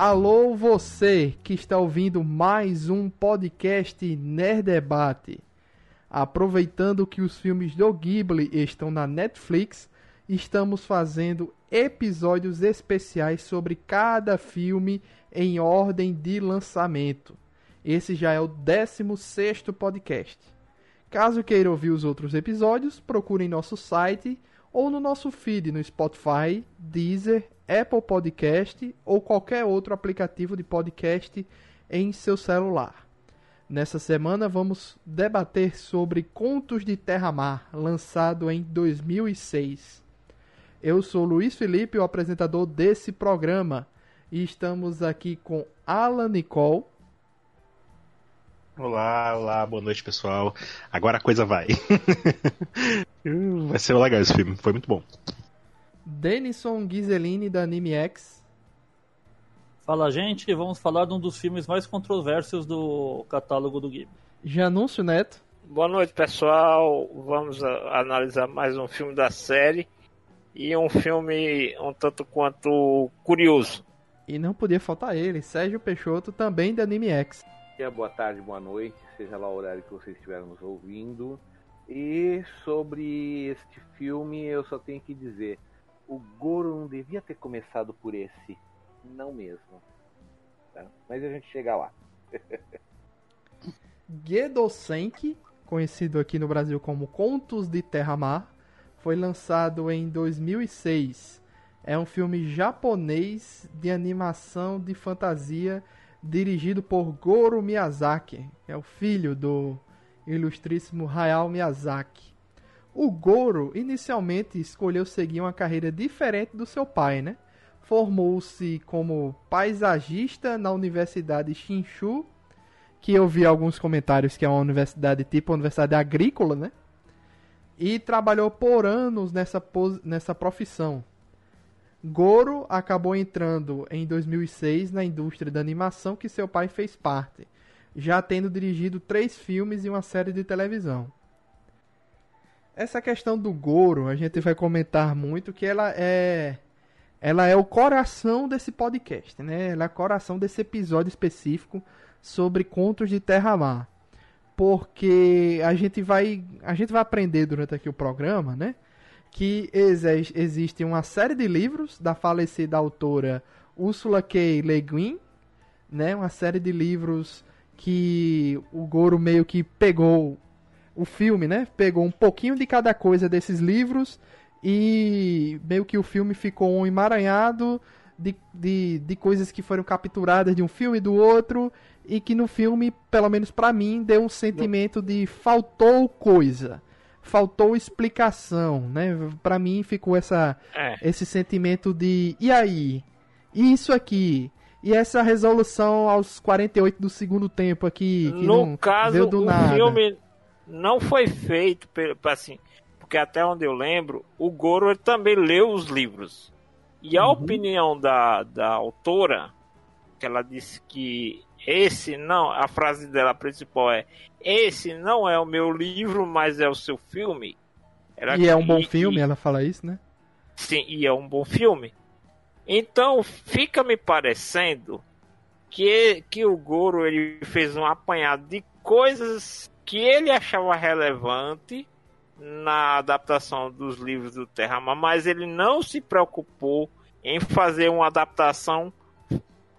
Alô, você que está ouvindo mais um podcast Nerd Debate. Aproveitando que os filmes do Ghibli estão na Netflix, estamos fazendo episódios especiais sobre cada filme em ordem de lançamento. Esse já é o 16 podcast. Caso queira ouvir os outros episódios, procure em nosso site ou no nosso feed no Spotify, Deezer, Apple Podcast ou qualquer outro aplicativo de podcast em seu celular. Nessa semana vamos debater sobre Contos de Terra-Mar, lançado em 2006. Eu sou Luiz Felipe, o apresentador desse programa, e estamos aqui com Alan Nicole. Olá, olá, boa noite pessoal. Agora a coisa vai. vai ser legal esse filme, foi muito bom. Denison Ghiseline da Anime X. Fala, gente, vamos falar de um dos filmes mais controversos do catálogo do Ghibli. Janúncio Neto. Boa noite, pessoal. Vamos analisar mais um filme da série e um filme um tanto quanto curioso. E não podia faltar ele, Sérgio Peixoto, também da Anime X. Boa tarde, boa noite, seja lá o horário que vocês estiverem nos ouvindo. E sobre este filme, eu só tenho que dizer: o Goro não devia ter começado por esse não mesmo. Tá? Mas a gente chega lá. Gedosenki, conhecido aqui no Brasil como Contos de Terra-Mar, foi lançado em 2006. É um filme japonês de animação de fantasia dirigido por Goro Miyazaki, é o filho do ilustríssimo Hayao Miyazaki. O Goro inicialmente escolheu seguir uma carreira diferente do seu pai, né? formou-se como paisagista na Universidade Shinshu, que eu vi alguns comentários que é uma universidade tipo universidade agrícola, né? E trabalhou por anos nessa, nessa profissão. Goro acabou entrando em 2006 na indústria da animação que seu pai fez parte, já tendo dirigido três filmes e uma série de televisão. Essa questão do Goro, a gente vai comentar muito que ela é ela é o coração desse podcast, né? Ela é o coração desse episódio específico sobre contos de Terra-Mar. Porque a gente vai a gente vai aprender durante aqui o programa, né? Que ex existe uma série de livros da falecida autora Ursula K. Le Guin, né? Uma série de livros que o Goro meio que pegou o filme, né? Pegou um pouquinho de cada coisa desses livros e meio que o filme ficou um emaranhado de, de, de coisas que foram capturadas de um filme e do outro e que no filme, pelo menos para mim, deu um sentimento de faltou coisa, faltou explicação, né? Para mim ficou essa é. esse sentimento de e aí? E isso aqui? E essa resolução aos 48 do segundo tempo aqui, que no não caso, veio do o nada. filme não foi feito assim, porque até onde eu lembro, o Goro também leu os livros. E a uhum. opinião da, da autora, que ela disse que esse não, a frase dela principal é: esse não é o meu livro, mas é o seu filme. Era e é um bom filme, ela fala isso, né? Sim, e é um bom filme. Então fica me parecendo que, que o Goro ele fez um apanhado de coisas que ele achava relevante na adaptação dos livros do Terramar, mas ele não se preocupou em fazer uma adaptação,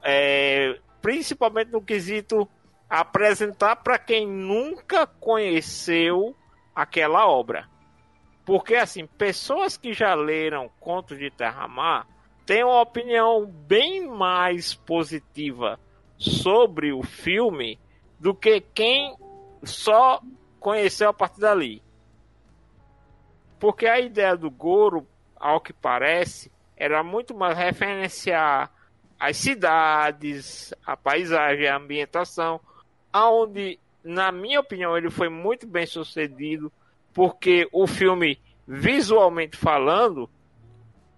é, principalmente no quesito apresentar para quem nunca conheceu aquela obra. Porque, assim, pessoas que já leram Contos de Terramar têm uma opinião bem mais positiva sobre o filme do que quem só conheceu a partir dali. Porque a ideia do Goro, ao que parece, era muito mais referenciar as cidades, a paisagem, a ambientação, aonde, na minha opinião, ele foi muito bem sucedido, porque o filme, visualmente falando,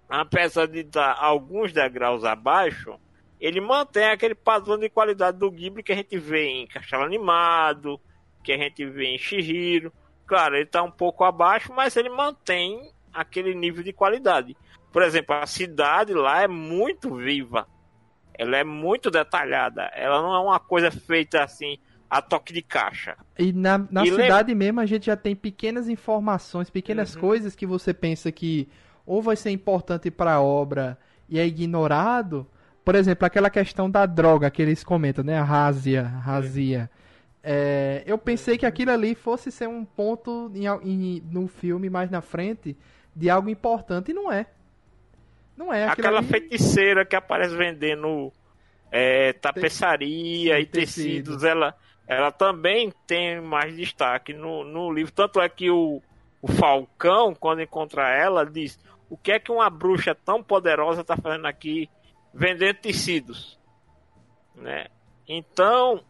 apesar de estar alguns degraus abaixo, ele mantém aquele padrão de qualidade do Ghibli que a gente vê em Castelo Animado, que a gente vê em Shihiro, Claro, ele está um pouco abaixo, mas ele mantém aquele nível de qualidade. Por exemplo, a cidade lá é muito viva. Ela é muito detalhada. Ela não é uma coisa feita assim a toque de caixa. E na, na E cidade mesmo a gente já tem pequenas informações, pequenas Uhum. coisas que você pensa que ou vai ser importante para a obra e é ignorado. Por exemplo, aquela questão da droga que eles comentam, né? A razia, razia. É, eu pensei que aquilo ali fosse ser um ponto em, em- no filme mais na frente de algo importante e não é. Não é. Aquela ali- feiticeira que aparece vendendo é, tapeçaria e tecido. tecidos, ela, ela também tem mais destaque no, no livro. Tanto é que o, o Falcão, quando encontra ela, diz: O que é que uma bruxa tão poderosa está fazendo aqui vendendo tecidos? Né? Então,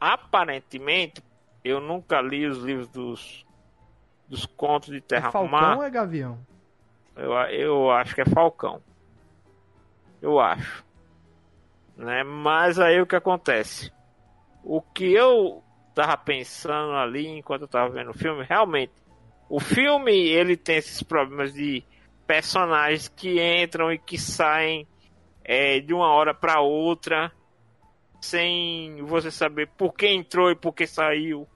aparentemente, eu nunca li os livros dos, dos contos de É Terra Falcão Mar. ou é Gavião? Eu, eu acho que é Falcão. Eu acho. Né? Mas aí o que acontece? O que eu tava pensando ali enquanto eu tava vendo o filme, realmente, o filme ele tem esses problemas de personagens que entram e que saem é, de uma hora para outra sem você saber por que entrou e por que saiu,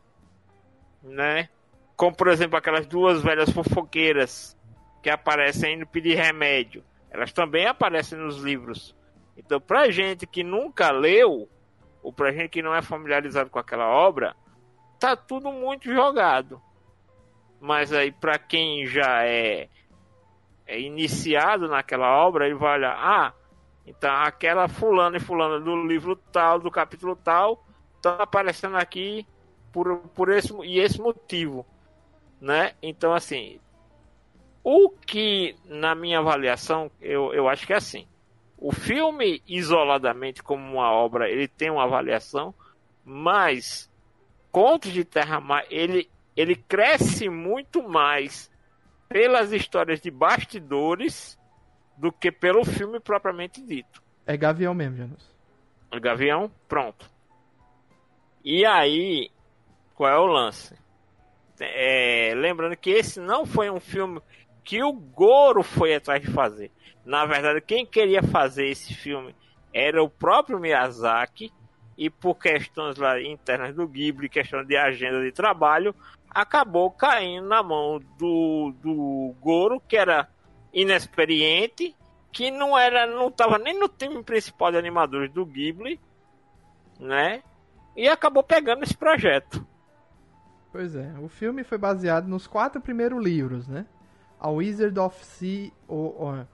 né? Como por exemplo aquelas duas velhas fofoqueiras que aparecem indo pedir remédio. Elas também aparecem nos livros. Então, pra gente que nunca leu, ou pra gente que não é familiarizado com aquela obra, tá tudo muito jogado. Mas aí, pra quem já é, é iniciado naquela obra, ele vai olhar, ah, então aquela fulana e fulana do livro tal, do capítulo tal, tá aparecendo aqui por, por esse e esse motivo, né? Então, assim, o que, na minha avaliação, eu, eu acho que é assim. O filme, isoladamente, como uma obra, ele tem uma avaliação, mas Contos de Terra-Mar, ele, ele cresce muito mais pelas histórias de bastidores do que pelo filme propriamente dito. É Gavião mesmo, Janus. O Gavião, pronto. E aí, qual é o lance? É, lembrando que esse não foi um filme que o Goro foi atrás de fazer. Na verdade, quem queria fazer esse filme era o próprio Miyazaki e por questões lá internas do Ghibli, questão de agenda de trabalho, acabou caindo na mão do, do Goro, que era inexperiente, que não era, não estava nem no time principal de animadores do Ghibli, né? E acabou pegando esse projeto. Pois é, o filme foi baseado nos quatro primeiros livros, né? A Wizard of Sea, ou, ou,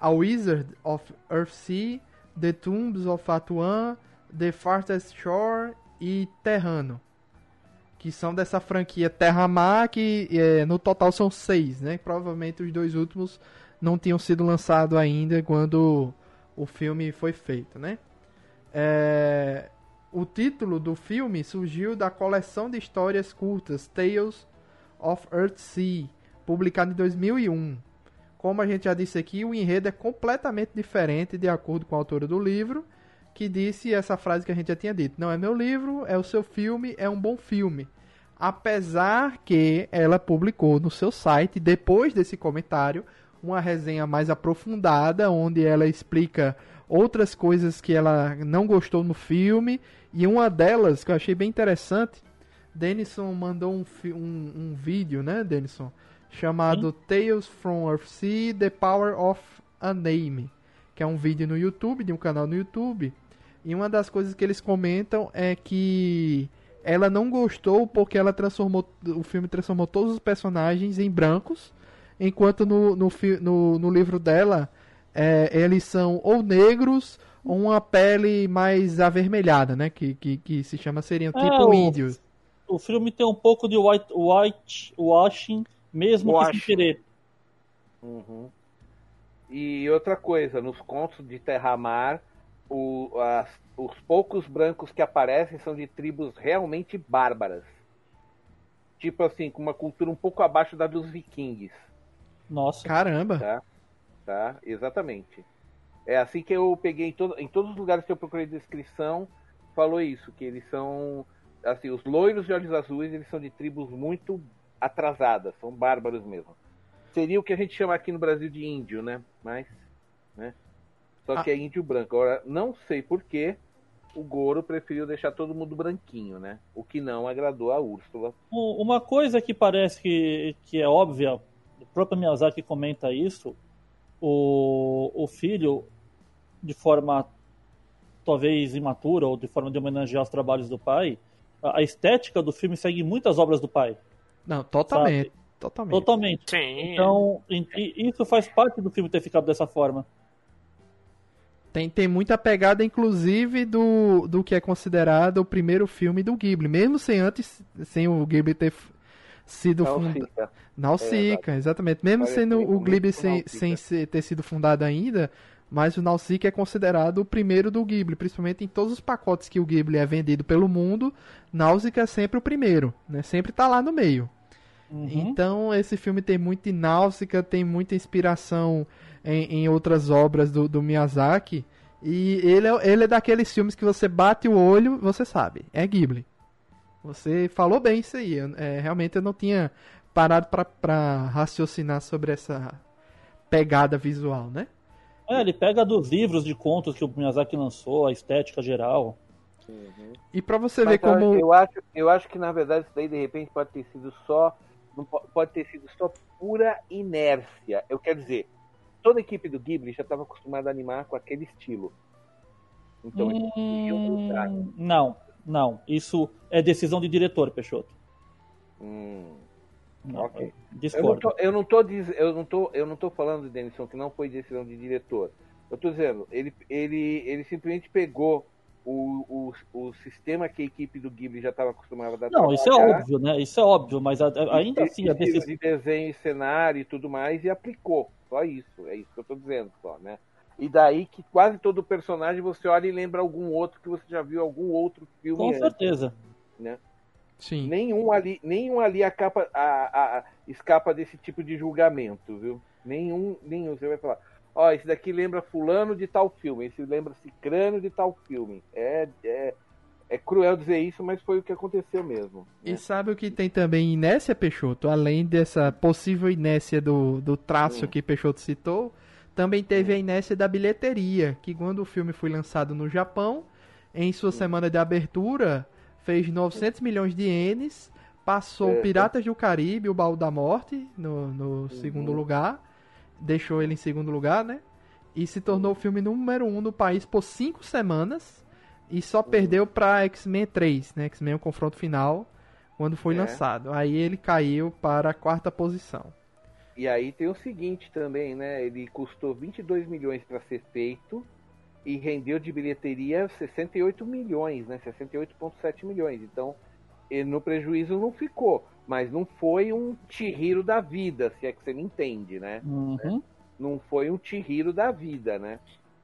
A Wizard of Earthsea, The Tombs of Atuan, The Farthest Shore e Terrano. Que são dessa franquia Terra-Mar, que é, no total são seis, né? Provavelmente os dois últimos não tinham sido lançados ainda quando o filme foi feito, né? É, o título do filme surgiu da coleção de histórias curtas Tales of Earthsea, publicada em 2001. Como a gente já disse aqui, o enredo é completamente diferente de acordo com a autora do livro, que disse essa frase que a gente já tinha dito: Não é meu livro, é o seu filme, é um bom filme. Apesar que ela publicou no seu site, depois desse comentário, uma resenha mais aprofundada, onde ela explica outras coisas que ela não gostou no filme. E uma delas, que eu achei bem interessante, Denison mandou um, um, um vídeo, né, Denison? Chamado Tales from Earthsea, The Power of a Name. Que é um vídeo no YouTube, de um canal no YouTube. E uma das coisas que eles comentam é que ela não gostou porque ela transformou. O filme transformou todos os personagens em brancos. Enquanto no, no, no, no livro dela, é, eles são ou negros ou uma pele mais avermelhada, né? Que, que, que se chama seriam É, tipo o- índios. O filme tem um pouco de white, white washing, mesmo que Washing. sem querer. Uhum. E outra coisa, nos contos de Terra-Mar, o- as- os poucos brancos que aparecem são de tribos realmente bárbaras. Tipo assim, com uma cultura um pouco abaixo da dos vikings, Nossa. Caramba! tá? Tá? Exatamente. É assim que eu peguei em, todo- em todos os lugares que eu procurei descrição, falou isso, que eles são assim, os loiros de olhos azuis, eles são de tribos muito atrasadas, são bárbaros mesmo. Seria o que a gente chama aqui no Brasil de índio, né? Mas, né? Só Ah. que é índio branco. Agora, não sei porquê o Goro preferiu deixar todo mundo branquinho, né? O que não agradou a Úrsula. Um- Uma coisa que parece que, que é óbvia, o próprio Miyazaki comenta isso, o, o filho, de forma talvez imatura ou de forma de homenagear os trabalhos do pai, a, a estética do filme segue muitas obras do pai, Não, totalmente. Totalmente. totalmente. Sim. Então, isso faz parte do filme ter ficado dessa forma. Tem, tem muita pegada, inclusive, do, do que é considerado o primeiro filme do Ghibli. Mesmo sem antes, sem o Ghibli ter sido fundado. Nausicaa, exatamente. Mesmo Parece sendo o Ghibli sem, sem ser- ter sido fundado ainda, mas o Nausicaa é considerado o primeiro do Ghibli, principalmente em todos os pacotes que o Ghibli é vendido pelo mundo, Nausicaa é sempre o primeiro, né? Sempre tá lá no meio. Uhum. Então esse filme tem muito Náusica, tem muita inspiração em, em outras obras do, do Miyazaki. E ele é, ele é daqueles filmes que você bate o olho, você sabe, é Ghibli. Você falou bem isso aí. é, realmente eu não tinha parado pra, pra raciocinar sobre essa pegada visual, né? É, ele pega dos livros de contos que o Miyazaki lançou, a estética geral. Uhum. E pra você Mas ver como. eu, acho, eu acho que na verdade isso daí de repente pode ter sido só. Não po- Pode ter sido só pura inércia. Eu quero dizer, toda a equipe do Ghibli já estava acostumada a animar com aquele estilo. Então eles queriam mudar. Hum, não, não. Isso é decisão de diretor, Peixoto. Hum. Não, Ok. eu Eu não, discordo. tô, eu, não tô, diz- eu, não tô, eu não tô falando, Denison, que não foi decisão de diretor. Eu tô dizendo, ele, ele, ele simplesmente pegou o, o, o sistema que a equipe do Ghibli já estava acostumada a Não, isso é óbvio, né? Isso é óbvio, mas a- a- ainda assim a decisão. de desenho e cenário e tudo mais e aplicou. Só isso, é isso que eu tô dizendo só, né? E daí que quase todo personagem você olha e lembra algum outro que você já viu algum outro filme Com antes. certeza. Sim. Nenhum ali, nenhum ali acaba, a, a- a- escapa desse tipo de julgamento, viu? Nenhum, nenhum. Você vai falar, ó, esse daqui lembra fulano de tal filme, esse lembra cicrano de tal filme. É, é, é cruel dizer isso, mas foi o que aconteceu mesmo. né? E sabe o que tem também inércia, Peixoto? Além dessa possível inércia do, do traço Hum. que Peixoto citou, também teve a inércia da bilheteria, que quando o filme foi lançado no Japão, em sua semana de abertura, fez 900 milhões de ienes, passou É. Piratas do Caribe, o Baú da Morte, no, no segundo lugar, deixou ele em segundo lugar, né? E se tornou o filme número um no país por cinco semanas, e só perdeu pra X-Men 3, né? X-Men o confronto final, quando foi É. lançado. Aí ele caiu para a quarta posição. E aí tem o seguinte também, né? Ele custou 22 milhões para ser feito e rendeu de bilheteria 68 milhões, né? 68,7 milhões. Então, ele no prejuízo não ficou, mas não foi um Chihiro da vida, se é que você me entende, né? Uhum. Não foi um Chihiro da vida, né?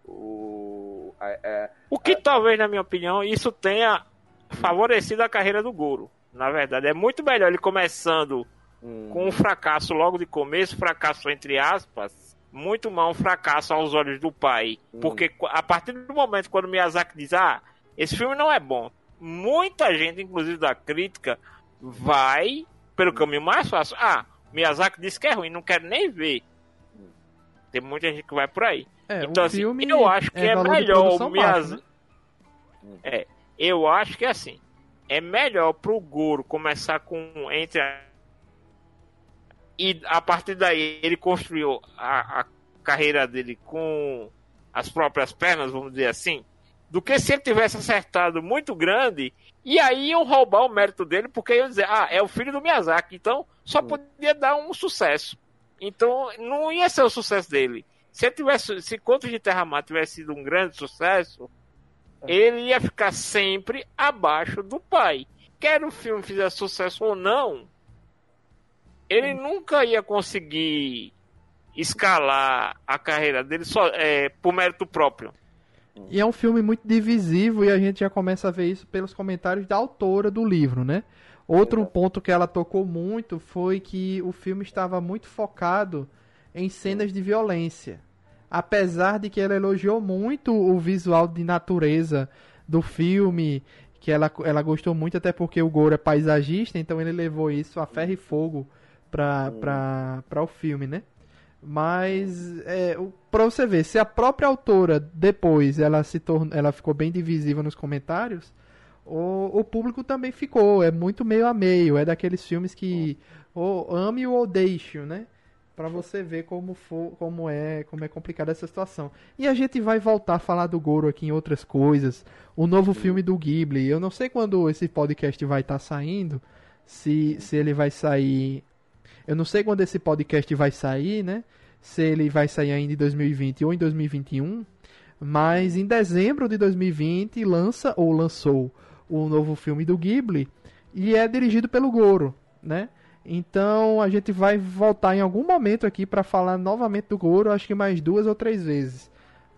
O, a- a- O que talvez, na minha opinião, isso tenha favorecido a carreira do Goro. Na verdade, é muito melhor ele começando hum, com um fracasso logo de começo, fracasso entre aspas, muito mal um fracasso aos olhos do pai. Hum. Porque qu- a partir do momento quando o Miyazaki diz, ah, esse filme não é bom, muita gente, inclusive da crítica, vai pelo caminho mais fácil. Ah, Miyazaki disse que é ruim, não quero nem ver. Tem muita gente que vai por aí. É, Então, assim, filme eu acho que é, de melhor o Miyazaki. baixo, né? É, eu acho que assim, é melhor pro Goro começar com entre a... e a partir daí ele construiu a, a carreira dele com as próprias pernas, vamos dizer assim, do que se ele tivesse acertado muito grande e aí iam roubar o mérito dele porque iam dizer, ah, é o filho do Miyazaki, então só podia dar um sucesso. Então não ia ser o sucesso dele. Se tivesse, se Contos de Terra Mar tivesse sido um grande sucesso, ele ia ficar sempre abaixo do pai. Quer o filme fizesse sucesso ou não, ele nunca ia conseguir escalar a carreira dele só é, por mérito próprio. E é um filme muito divisivo e a gente já começa a ver isso pelos comentários da autora do livro, né? Outro Exato. ponto que ela tocou muito foi que o filme estava muito focado em cenas de violência. Apesar de que ela elogiou muito o visual de natureza do filme, que ela, ela gostou muito, até porque o Goro é paisagista, então ele levou isso a ferro e fogo para o filme, né? Mas é, pra você ver, se a própria autora depois ela se tornou, ela ficou bem divisível nos comentários, o, o público também ficou. É muito meio a meio. É daqueles filmes que ou ame ou deixe, né? Pra você ver como for, como é, como é complicada essa situação. E a gente vai voltar a falar do Goro aqui em outras coisas. O novo filme do Ghibli. Eu não sei quando esse podcast vai estar saindo. Se, se ele vai sair. Eu não sei quando esse podcast vai sair, né? Se ele vai sair ainda em 2020 ou em 2021. Mas em dezembro de 2020 lança ou lançou o novo filme do Ghibli. E é dirigido pelo Goro, né? Então a gente vai voltar em algum momento aqui para falar novamente do Goro, acho que mais duas ou três vezes,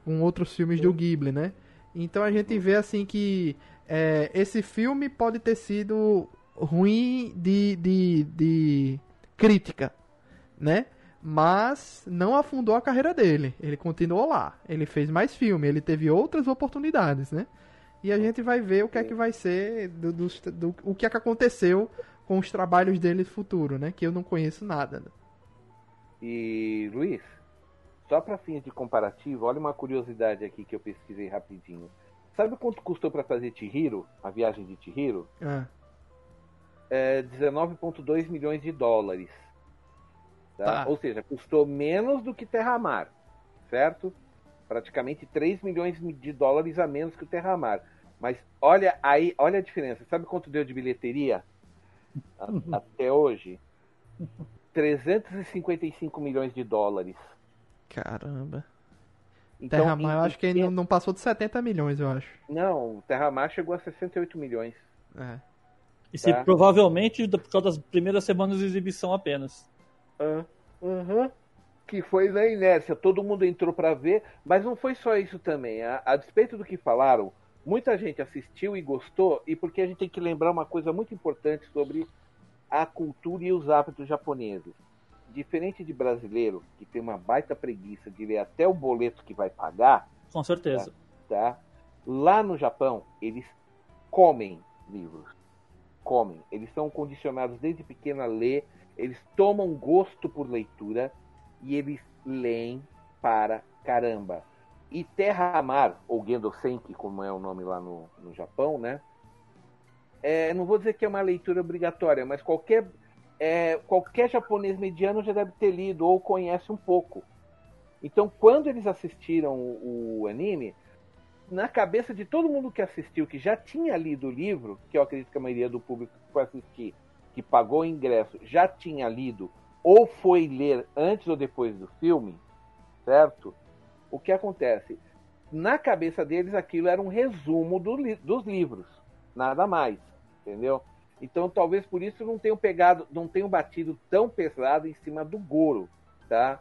com outros filmes do Ghibli, né? Então a gente vê assim que é, esse filme pode ter sido ruim de, de, de crítica, né? Mas não afundou a carreira dele. Ele continuou lá. Ele fez mais filme, ele teve outras oportunidades, né? E a gente vai ver o que é que vai ser do, do, do- o que é que aconteceu com os trabalhos dele no futuro, né? Que eu não conheço nada. E Luiz, só para fins de comparativo, olha uma curiosidade aqui que eu pesquisei rapidinho. Sabe quanto custou para fazer Chihiro, a viagem de Chihiro? Ah, É 19,2 milhões de dólares. Tá? Tá. Ou seja, custou menos do que Terramar, certo? Praticamente 3 milhões de dólares a menos que o Terramar. Mas olha aí, olha a diferença. Sabe quanto deu de bilheteria A- até hoje? 355 milhões de dólares. caramba. Então, Terra Mar, eu acho que ele não, passou de 70 milhões, eu acho. Não, o Terramar chegou a 68 milhões. É. E se Tá. provavelmente por causa das primeiras semanas de exibição apenas. Uhum. Que foi na inércia, todo mundo entrou para ver, mas não foi só isso também. A, a despeito do que falaram, muita gente assistiu e gostou, e porque a gente tem que lembrar uma coisa muito importante sobre a cultura e os hábitos japoneses. Diferente de brasileiro, que tem uma baita preguiça de ler até o boleto que vai pagar, Com certeza. tá? Lá no Japão, eles comem livros. Comem. Eles são condicionados desde pequeno a ler, eles tomam gosto por leitura e eles leem para caramba. E Terra Mar, ou Gendo Senki, como é o nome lá no, no Japão, né? É, não vou dizer que é uma leitura obrigatória, mas qualquer, é, qualquer japonês mediano já deve ter lido ou conhece um pouco. Então, quando eles assistiram o, o anime, na cabeça de todo mundo que assistiu, que já tinha lido o livro, que eu acredito que a maioria do público que foi assistir, que pagou o ingresso, já tinha lido, ou foi ler antes ou depois do filme, certo? O que acontece? Na cabeça deles, aquilo era um resumo do li- dos livros, nada mais, entendeu? Então, talvez por isso não tenham pegado, não tenham batido tão pesado em cima do Goro, tá?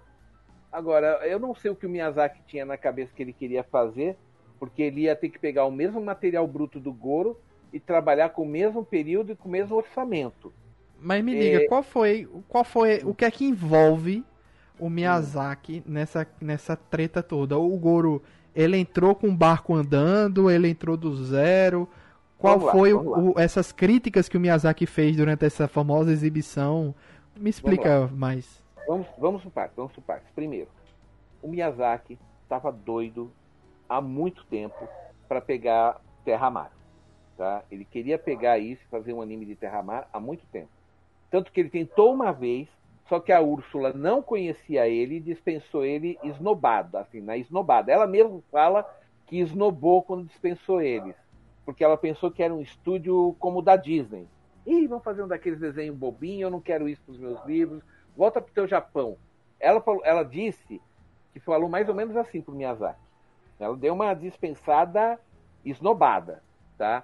Agora, eu não sei o que o Miyazaki tinha na cabeça que ele queria fazer, porque ele ia ter que pegar o mesmo material bruto do Goro e trabalhar com o mesmo período e com o mesmo orçamento. Mas me É. diga, qual foi, qual foi, o que é que envolve o Miyazaki nessa, nessa treta toda? O Goro, ele entrou com o barco andando, ele entrou do zero. Qual Vamos foi o- vamos lá. o- essas críticas que o Miyazaki fez durante essa famosa exibição? Me explica mais. Vamos, vamos por partes, vamos por partes. Primeiro, o Miyazaki estava doido há muito tempo para pegar Terra Mar. Tá? Ele queria pegar isso e fazer um anime de Terra Mar há muito tempo. Tanto que ele tentou uma vez, só que a Úrsula não conhecia ele e dispensou ele esnobado, assim, na esnobada. Ela mesma fala que esnobou quando dispensou eles. Porque ela pensou que era um estúdio como o da Disney. Ih, vamos fazer um daqueles desenhos bobinhos, eu não quero isso para os meus livros. Volta pro teu Japão. Ela, falou, ela disse que falou mais ou menos assim pro Miyazaki. Ela deu uma dispensada esnobada, tá?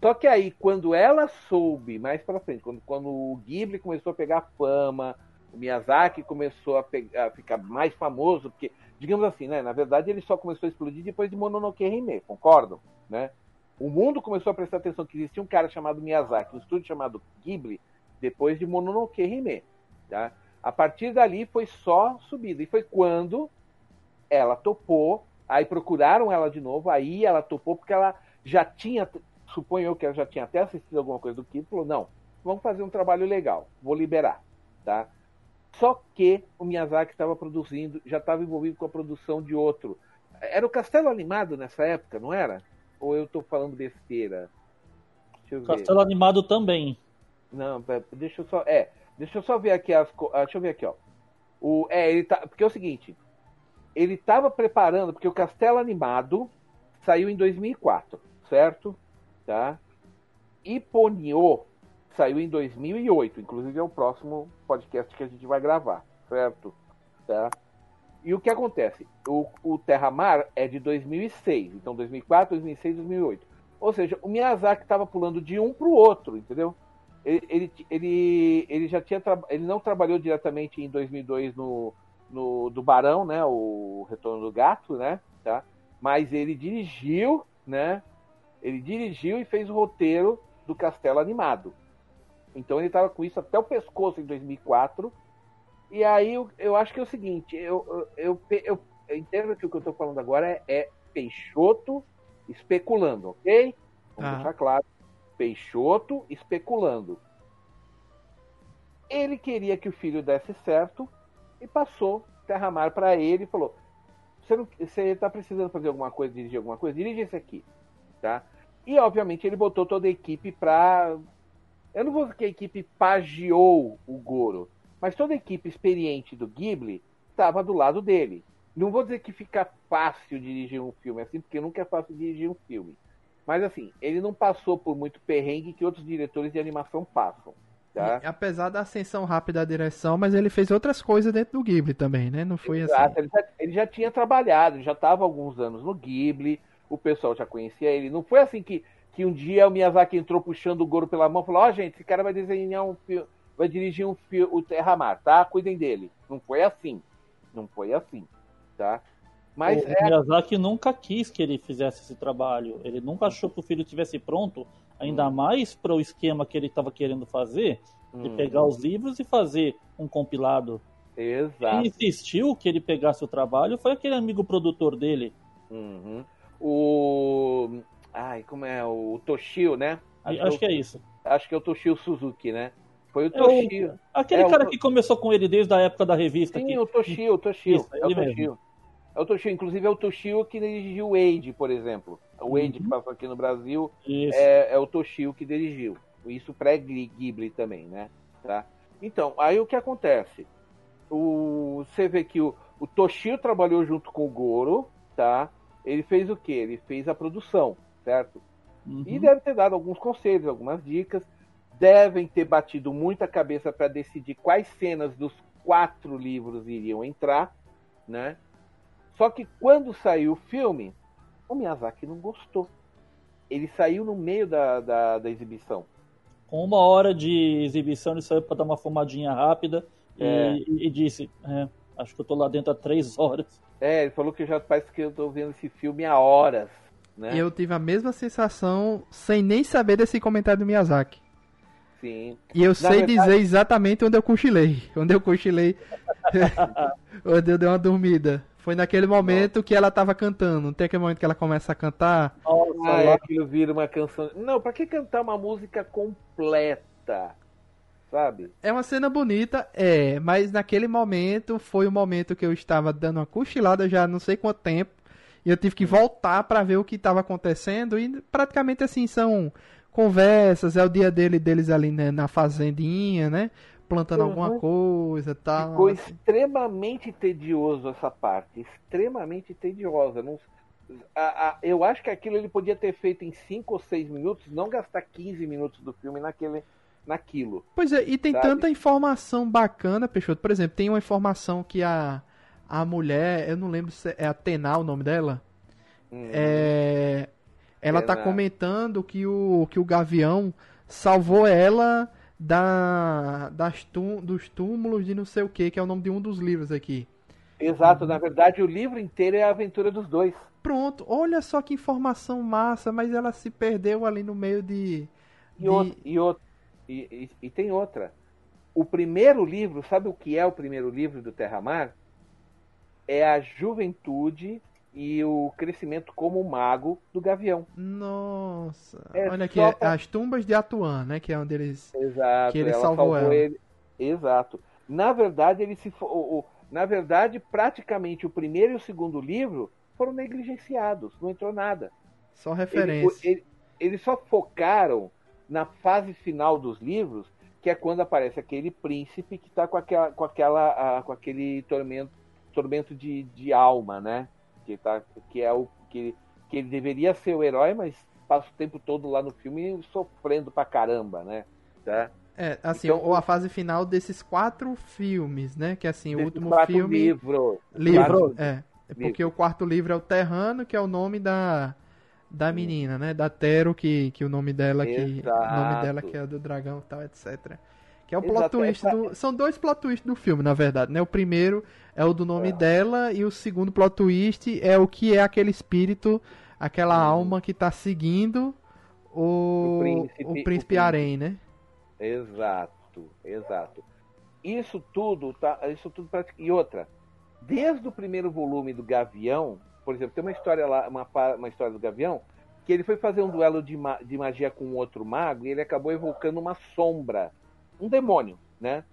Só que aí, quando ela soube, mais pra frente, quando, quando o Ghibli começou a pegar fama, o Miyazaki começou a, pegar, a ficar mais famoso, porque, digamos assim, né? Na verdade, ele só começou a explodir depois de Mononoke Hime, concordam? Né? O mundo começou a prestar atenção que existia um cara chamado Miyazaki, um estúdio chamado Ghibli, depois de Mononoke Hime, tá? A partir dali foi só subida. E foi quando ela topou, aí procuraram ela de novo, aí ela topou porque ela já tinha, suponho eu que ela já tinha até assistido alguma coisa do Kid, falou, não, vamos fazer um trabalho legal, vou liberar, tá? Só que o Miyazaki estava produzindo, já estava envolvido com a produção de outro. Era o Castelo Animado nessa época, não era? Ou eu estou falando besteira? Deixa eu ver. Castelo Animado também. Não, deixa eu só. É, deixa eu só ver aqui as. Ah, deixa eu ver aqui, ó. O, é, ele tá. Porque é o seguinte. Ele estava preparando, porque o Castelo Animado saiu em 2004, certo? Tá? E Ponyo saiu em 2008, inclusive é o próximo podcast que a gente vai gravar, certo? Tá? E o que acontece? O, o Terra Mar é de 2006, então 2004, 2006, 2008. Ou seja, o Miyazaki estava pulando de um para o outro, entendeu? Ele, ele, ele, ele, já tinha ele não trabalhou diretamente em 2002 no, no do Barão, né, o Retorno do Gato, né, tá? Mas ele dirigiu, né? Ele dirigiu e fez o roteiro do Castelo Animado. Então ele estava com isso até o pescoço em 2004. E aí eu, eu acho que é o seguinte, eu, eu, eu, eu entendo que o que eu estou falando agora é, é, Peixoto especulando, ok? Vamos ah. deixar claro. Peixoto especulando. Ele queria que o filho desse certo e passou Terra-Mar para ele e falou: você está precisando fazer alguma coisa, dirigir alguma coisa? Dirige esse aqui, tá? E obviamente ele botou toda a equipe para eu não vou dizer que a equipe pagiou o Goro, mas toda a equipe experiente do Ghibli estava do lado dele. Não vou dizer que fica fácil dirigir um filme assim, porque nunca é fácil dirigir um filme. Mas assim, ele não passou por muito perrengue que outros diretores de animação passam. Tá? E, apesar da ascensão rápida da direção, mas ele fez outras coisas dentro do Ghibli também, né? Não foi Exato, assim. Ele já, ele já tinha trabalhado, já estava alguns anos no Ghibli, o pessoal já conhecia ele. Não foi assim que que um dia o Miyazaki entrou puxando o Goro pela mão e falou: Ó, oh, gente, esse cara vai desenhar um filme, vai dirigir um filme, o Terra Mar, tá? Cuidem dele. Não foi assim. Não foi assim, tá? Mas o é... Miyazaki nunca quis que ele fizesse esse trabalho. Ele nunca achou que o filho tivesse pronto, ainda hum. mais para o esquema que ele estava querendo fazer, de hum. pegar os livros e fazer um compilado. Exato. Quem insistiu que ele pegasse o trabalho foi aquele amigo produtor dele. Uhum. O Ai, como é? O Toshio, né? Acho, acho que é isso. Acho que é o Toshio Suzuki, né? Foi o Toshio. É o, aquele é, cara o... que começou com ele desde a época da revista. Sim, aqui. o Toshio, o Toshio. Isso, é o Toshio. É o Toshio, inclusive é o Toshio que dirigiu o Wade, por exemplo. O Wade uhum. que passou aqui no Brasil é, é, o Toshio que dirigiu. Isso pré-Ghibli também, né? Tá? Então, aí o que acontece? O, você vê que o, o Toshio trabalhou junto com o Goro, tá? Ele fez o quê? Ele fez a produção certo? Uhum. E deve ter dado alguns conselhos, algumas dicas. Devem ter batido muita cabeça para decidir quais cenas dos quatro livros iriam entrar, né? Só que quando saiu o filme, o Miyazaki não gostou. Ele saiu no meio da, da, da exibição. Com uma hora de exibição, ele saiu para dar uma fumadinha rápida é. e, e, disse: é, Acho que eu tô lá dentro há três horas. É, ele falou que já parece que eu tô vendo esse filme há horas. Né? Eu tive a mesma sensação sem nem saber desse comentário do Miyazaki. Sim. E eu Na sei verdade... dizer exatamente onde eu cochilei. Onde eu cochilei. onde eu dei uma dormida. Foi naquele momento Nossa. que ela tava cantando. Não tem aquele momento que ela começa a cantar? Nossa, ah, é aquilo vira uma canção. Não, pra que cantar uma música completa? Sabe? É uma cena bonita, é, mas naquele momento foi o momento que eu estava dando uma cochilada já não sei quanto tempo. E eu tive que voltar para ver o que estava acontecendo. E praticamente assim, são conversas, é o dia dele, deles ali né, na fazendinha, né? Plantando uhum. alguma coisa tal. Ficou assim. extremamente tedioso essa parte. Extremamente tediosa. Não, a, a, eu acho que aquilo ele podia ter feito em 5 ou 6 minutos, não gastar 15 minutos do filme naquele, naquilo. Pois é, e tem sabe? tanta informação bacana, Peixoto. Por exemplo, tem uma informação que a a mulher, eu não lembro se é Atena o nome dela. Hum, é, ela tá comentando que o, que o Gavião salvou ela da, das tum, dos túmulos de não sei o que, que é o nome de um dos livros aqui. Exato, na verdade o livro inteiro é a aventura dos dois. Pronto, olha só que informação massa, mas ela se perdeu ali no meio de. E, de... Outro, e, outro, e, e, e tem outra. O primeiro livro, sabe o que é o primeiro livro do Terra Mar? é a juventude e o crescimento como mago do Gavião. Nossa. É Olha aqui, pra... as tumbas de Atuan, né? Que é onde eles. Exato. Que ele salvou, salvou. Ele. Exato. Na verdade, ele se o, na verdade, praticamente o primeiro e o segundo livro foram negligenciados, não entrou nada. Só referência. Ele, ele, eles só focaram na fase final dos livros, que é quando aparece aquele príncipe que está com aquela, com aquela, a, com aquele tormento, tormento de, de alma, né? Que tá, que é o que, que ele deveria ser o herói, mas passa o tempo todo lá no filme sofrendo pra caramba, né? Tá? É, assim, então, ou a fase final desses quatro filmes, né? Que assim, o último filme. Livro. Livro, é. É porque livro. o quarto livro é o Terrano, que é o nome da, da menina, né? Da Tero, que, que o nome dela que o nome dela que é do dragão, tal, etc. Que é o plot twist do, são dois plot twists do filme, na verdade, né? O primeiro é o do nome é. dela e o segundo plot twist é o que é aquele espírito, aquela hum. alma que tá seguindo o, o príncipe, o príncipe Arém, né? Exato, exato. Isso tudo tá, isso tudo e outra. Desde o primeiro volume do Gavião, por exemplo, tem uma história lá, uma, uma história do Gavião, que ele foi fazer um duelo de, ma de magia com outro mago e ele acabou evocando uma sombra um demônio, né?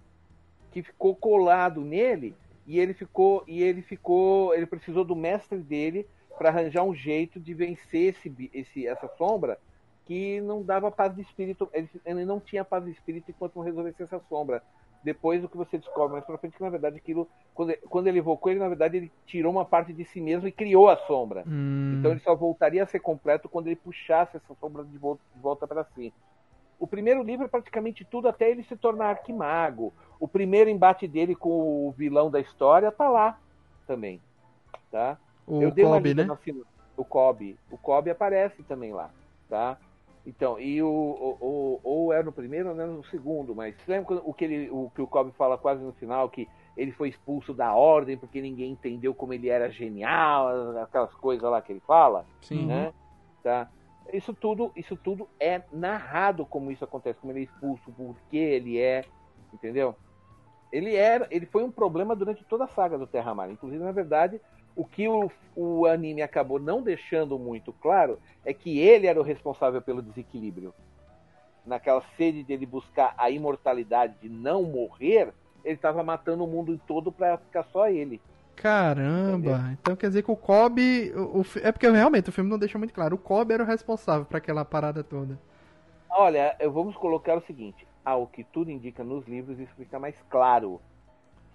Que ficou colado nele e ele ficou e ele ficou, ele precisou do mestre dele para arranjar um jeito de vencer esse, esse, essa sombra que não dava paz de espírito. Ele, ele não tinha paz de espírito enquanto não resolvesse essa sombra. Depois o que você descobre mais pra frente que na verdade aquilo quando, quando ele evocou ele na verdade ele tirou uma parte de si mesmo e criou a sombra. Hum. Então ele só voltaria a ser completo quando ele puxasse essa sombra de volta, de volta para si. O primeiro livro é praticamente tudo até ele se tornar arquimago. O primeiro embate dele com o vilão da história tá lá também. Tá? O Eu dei Kobe, uma né? O Kobe. O Kobe aparece também lá. Tá? Então, e o, o, ou é no primeiro ou é no segundo, mas lembra o que, ele, o que o Kobe fala quase no final, que ele foi expulso da ordem porque ninguém entendeu como ele era genial, aquelas coisas lá que ele fala? Sim. Né? Tá? Isso tudo, isso tudo é narrado como isso acontece, como ele é expulso, por que ele é, entendeu? Ele era, ele foi um problema durante toda a saga do Terra Mar. Inclusive, na verdade, o que o, o anime acabou não deixando muito claro é que ele era o responsável pelo desequilíbrio. Naquela sede dele buscar a imortalidade de não morrer, ele estava matando o mundo todo para ficar só ele. Caramba! Então quer dizer que o Kobe. O, o, é porque realmente o filme não deixa muito claro. O Kobe era o responsável para aquela parada toda. Olha, vamos colocar o seguinte: ao que tudo indica nos livros, isso fica mais claro.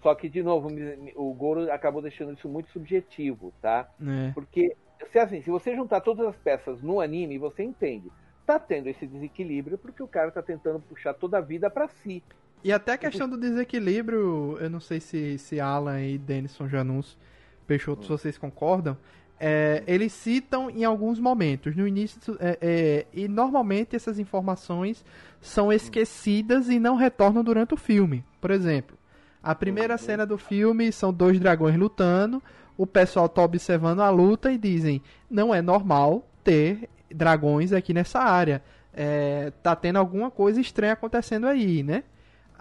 Só que, de novo, o Goro acabou deixando isso muito subjetivo, tá? É. Porque, se assim, se você juntar todas as peças no anime, você entende. Tá tendo esse desequilíbrio porque o cara tá tentando puxar toda a vida para si. E até a questão do desequilíbrio, eu não sei se, se Alan e Denison Janus Peixoto, se vocês concordam, é, eles citam em alguns momentos, no início, é, é, e normalmente essas informações são esquecidas e não retornam durante o filme. Por exemplo, a primeira cena do filme são dois dragões lutando, o pessoal está observando a luta e dizem: não é normal ter dragões aqui nessa área. É, tá tendo alguma coisa estranha acontecendo aí, né?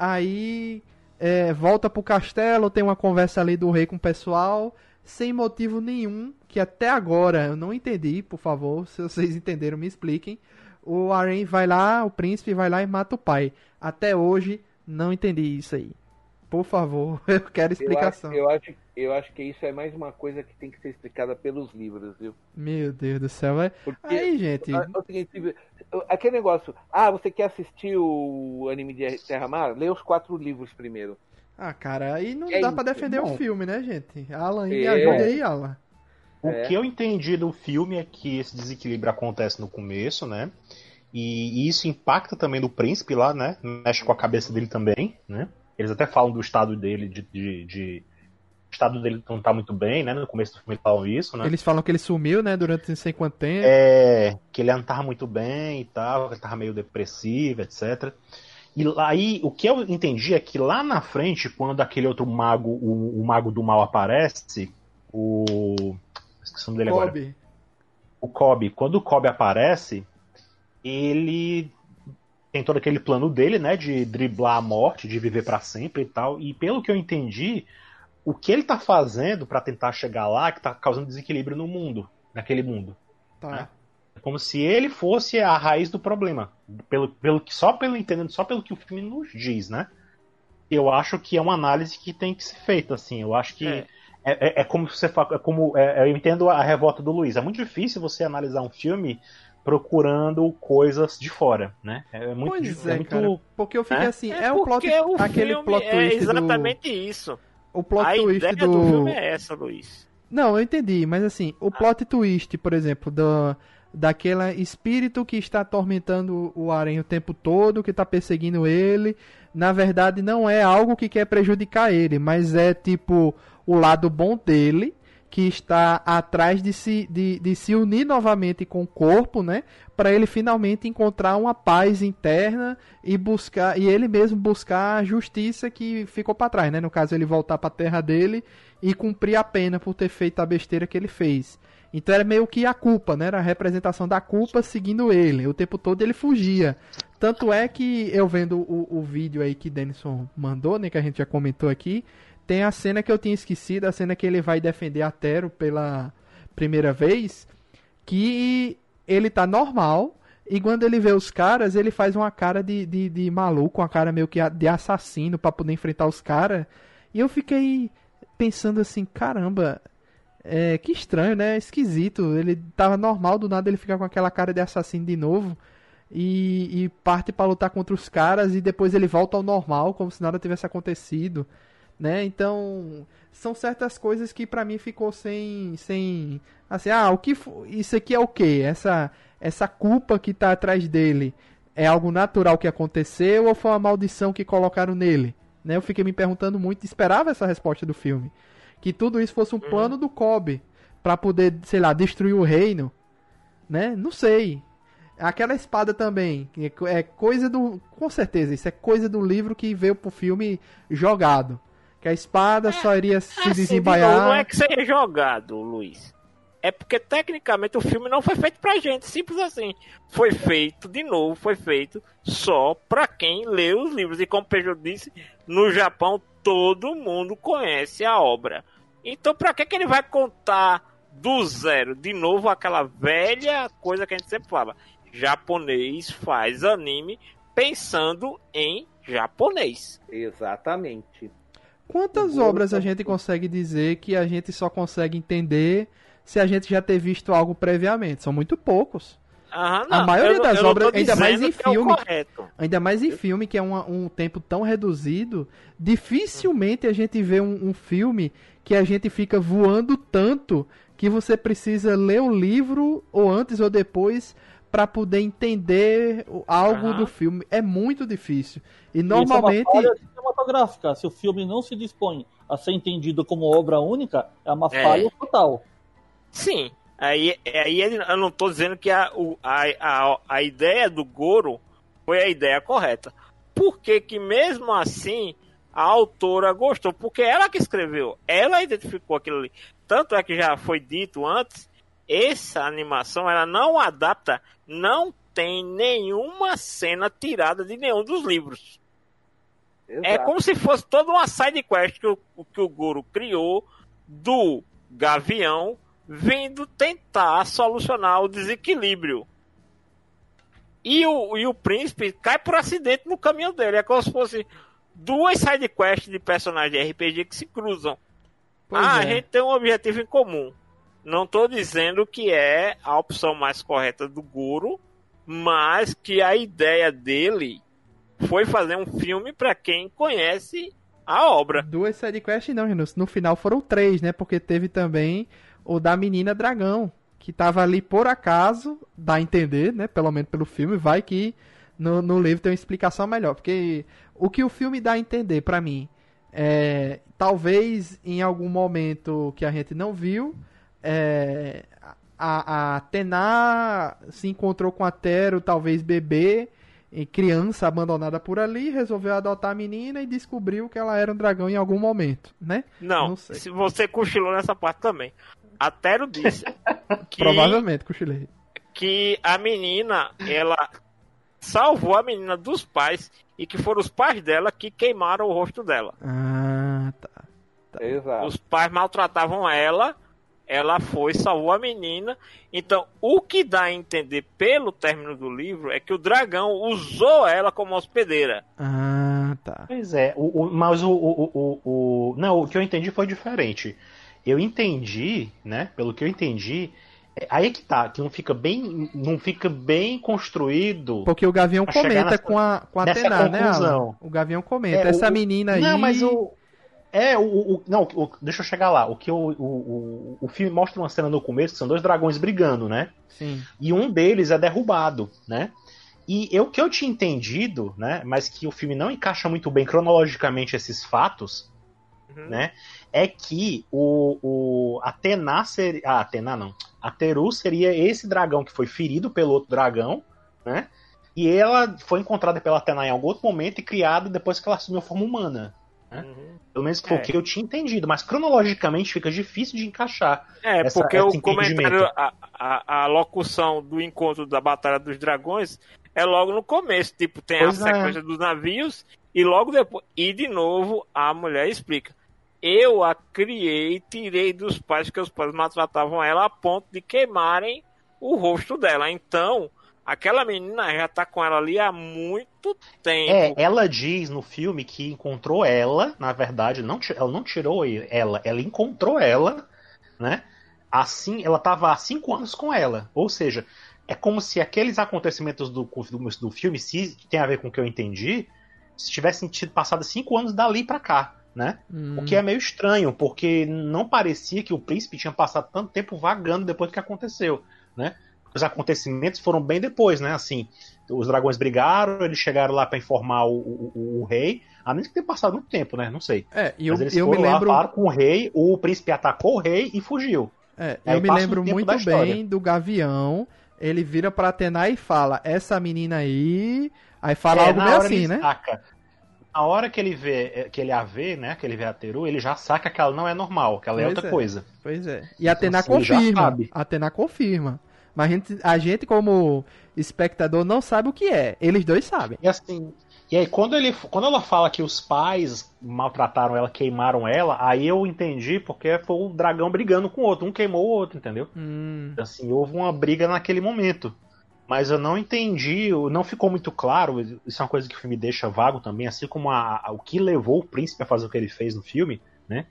Aí é, volta pro castelo, tem uma conversa ali do rei com o pessoal, sem motivo nenhum, que até agora eu não entendi, por favor, se vocês entenderam, me expliquem. O Arryn vai lá, o príncipe vai lá e mata o pai. Até hoje, não entendi isso aí. Por favor, eu quero explicação. Eu acho, eu acho, eu acho que isso é mais uma coisa que tem que ser explicada pelos livros, viu? Meu Deus do céu, é. Porque, aí, gente. É aquele negócio, ah, você quer assistir o anime de Terra Mar? Lê os quatro livros primeiro. Ah, cara, aí não é dá para defender o filme, né, gente? Alan, é. me ajude aí, Alan. O é. que eu entendi do filme é que esse desequilíbrio acontece no começo, né? E, e isso impacta também no príncipe lá, né? Mexe com a cabeça dele também, né? Eles até falam do estado dele de, de, de estado dele não tá muito bem, né? No começo do filme eles falam isso, né? Eles falam que ele sumiu, né? Durante não sei quanto tempo. É, que ele não tava muito bem e tal, que ele tava meio depressivo, etc. E aí, o que eu entendi é que lá na frente, quando aquele outro mago, o, o mago do mal aparece, o. Esqueci o nome dele Kobe. agora. O Kobe. Quando o Kobe aparece, ele tem todo aquele plano dele, né? De driblar a morte, de viver para sempre e tal. E pelo que eu entendi, o que ele tá fazendo para tentar chegar lá é que tá causando desequilíbrio no mundo, naquele mundo. Tá. Né? É como se ele fosse a raiz do problema, pelo, pelo que só pelo entendendo, só pelo que o filme nos diz, né? eu acho que é uma análise que tem que ser feita, assim. Eu acho que É. é, é- é como você fala, é como é, eu entendo a revolta do Luiz. É muito difícil você analisar um filme procurando coisas de fora, né? É muito, Pois dif- é, muito- cara. Porque eu fiquei É? assim, é, o plot, o aquele filme plot é twist do... exatamente isso. O plot a twist ideia do... do... filme é essa, Luiz. Não, eu entendi, mas assim, o plot twist, por exemplo, do, daquele espírito que está atormentando o Aranha o tempo todo, que está perseguindo ele, na verdade não é algo que quer prejudicar ele, mas é tipo o lado bom dele, que está atrás de se, de, de se unir novamente com o corpo, né? Para ele finalmente encontrar uma paz interna e buscar e ele mesmo buscar a justiça que ficou para trás, né? No caso ele voltar para a terra dele e cumprir a pena por ter feito a besteira que ele fez. Então era meio que a culpa, né? Era a representação da culpa seguindo ele. O tempo todo ele fugia. Tanto é que eu vendo o, o vídeo aí que Denison mandou, né? Que a gente já comentou aqui. Tem a cena que eu tinha esquecido, a cena que ele vai defender a Tero pela primeira vez. Que ele tá normal. E quando ele vê os caras, ele faz uma cara de, de, de maluco, uma cara meio que de assassino pra poder enfrentar os caras. E eu fiquei pensando assim, caramba, é, que estranho, né? Esquisito. Ele tava normal, do nada ele fica com aquela cara de assassino de novo. E, e parte pra lutar contra os caras e depois ele volta ao normal, como se nada tivesse acontecido, né? Então, são certas coisas que pra mim ficou sem sem assim, ah, o que isso aqui é o quê? Essa essa culpa que tá atrás dele é algo natural que aconteceu ou foi uma maldição que colocaram nele? Né? Eu fiquei me perguntando muito, esperava essa resposta do filme. Que tudo isso fosse um plano do Kobe pra poder, sei lá, destruir o reino, né? Não sei. Aquela espada também, é coisa do, com certeza, isso é coisa do livro que veio pro filme jogado. Que a espada só iria se Assim, de desembaiar. novo, não é que seja jogado, Luiz. É porque tecnicamente o filme não foi feito pra gente, simples assim. Foi feito, de novo, foi feito só pra quem lê os livros. E como o Peugeot disse, no Japão todo mundo conhece a obra. Então pra que, que ele vai contar do zero? De novo, aquela velha coisa que a gente sempre fala. Japonês faz anime pensando em japonês. Exatamente. Quantas obras a tá- gente consegue dizer que a gente só consegue entender se a gente já ter visto algo previamente? São muito poucos. Aham, A maioria eu das eu obras, ainda mais em que é filme. correto. Ainda mais em filme, que é uma- um tempo tão reduzido, dificilmente a gente vê um, um filme que a gente fica voando tanto que você precisa ler o livro ou antes ou depois para poder entender algo Aham. do filme. É muito difícil. E Isso normalmente. é uma falha cinematográfica. Se o filme não se dispõe a ser entendido como obra única, é uma É. falha total. Sim. Aí, aí ele- eu não tô dizendo que a, a, a, a ideia do Goro foi a ideia correta. Por que que mesmo assim a autora gostou? Porque ela que escreveu, ela identificou aquilo ali. Tanto é que já foi dito antes, essa animação ela não adapta, não tem nenhuma cena tirada de nenhum dos livros. É Exato. como se fosse toda uma side quest que o, que o Guru criou do Gavião vindo tentar solucionar o desequilíbrio. E o, e o príncipe cai por acidente no caminho dele. É como se fosse duas side quests de personagens de RPG que se cruzam. Pois ah, a é. gente tem um objetivo em comum. Não estou dizendo que é a opção mais correta do Guru, mas que a ideia dele foi fazer um filme para quem conhece a obra. Duas sidequests não, Renus. No final foram três, né? Porque teve também o da menina dragão, que tava ali por acaso, dá a entender, né? Pelo menos pelo filme, vai que no, no livro tem uma explicação melhor. Porque o que o filme dá a entender pra mim é. Talvez em algum momento que a gente não viu, é, a, a Tená se encontrou com a Tero, talvez bebê, e criança abandonada por ali, resolveu adotar a menina e descobriu que ela era um dragão em algum momento, né? Não, Não sei. se você cochilou nessa parte também. A Tero disse que, Provavelmente, cochilei. que a menina, ela salvou a menina dos pais e que foram os pais dela que queimaram o rosto dela. Ah, tá. Exato. Os pais maltratavam ela ela foi, salvou a menina. Então, o que dá a entender pelo término do livro é que o dragão usou ela como hospedeira. Ah, tá. Pois é, o, o- mas o, o, o, o- Não, o que eu entendi foi diferente. Eu entendi, né? Pelo que eu entendi. é- Aí é que tá, que não fica bem. Não fica bem construído. Porque o Gavião comenta nessa- com a, com a Atena, né, conclusão. Alan? O Gavião comenta. É, Essa o- menina aí. Não, mas o. É, o. o- não, o- deixa eu chegar lá. O que o, o, o, o filme mostra uma cena no começo que são dois dragões brigando, né? Sim. e um deles é derrubado, né? E eu que eu tinha entendido, né, mas que o filme não encaixa muito bem cronologicamente esses fatos, Uhum. né? É que o, o Atena seria, ah, Atena não, a Teru seria esse dragão que foi ferido pelo outro dragão, né? E ela foi encontrada pela Atena em algum outro momento e criada depois que ela assumiu a forma humana. Uhum. Pelo menos foi É. o que eu tinha entendido, mas cronologicamente fica difícil de encaixar. É, Essa- porque esse o comentário, a, a, a locução do encontro da Batalha dos Dragões é logo no começo. Tipo, tem Pois a é. sequência dos navios e logo depois. E de novo a mulher explica. Eu a criei, tirei dos pais, que os pais maltratavam ela a ponto de queimarem o rosto dela. Então, aquela menina já tá com ela ali há muito tempo. É, ela diz no filme que encontrou ela, na verdade, não, ela não tirou ela, ela encontrou ela, né? Assim, ela tava há cinco anos com ela. Ou seja, é como se aqueles acontecimentos do, do, do filme, se tem a ver com o que eu entendi, se tivessem tido passado cinco anos dali pra cá, né? Hum. O que é meio estranho, porque não parecia que o príncipe tinha passado tanto tempo vagando depois do que aconteceu, né? Os acontecimentos foram bem depois, né? Assim, os dragões brigaram, eles chegaram lá pra informar o, o, o- rei, a menos que tenha passado muito tempo, né? Não sei. É, e eu, Mas eles eu me foram lá, lembro. falaram com o rei, o príncipe atacou o rei e fugiu. É, eu me lembro muito bem do Gavião. Ele vira pra Atena e fala: Essa menina aí. Aí fala É, algo meio assim, né? saca. Na hora que ele vê, que ele a vê, né? Que ele vê a Teru, ele já saca que ela não é normal, que ela é Pois outra é. coisa. Pois é. E Então, a Atena assim, confirma. Atena confirma. Mas a gente, a gente, como espectador, não sabe o que é. Eles dois sabem. E assim, e aí quando, ele, quando ela fala que os pais maltrataram ela, queimaram ela, aí eu entendi porque foi o dragão brigando com o outro, um queimou o outro, entendeu? Hum, Assim, houve uma briga naquele momento. Mas eu não entendi, não ficou muito claro, isso é uma coisa que o filme deixa vago também, assim como a- a- o que levou o príncipe a fazer o que ele fez no filme, né?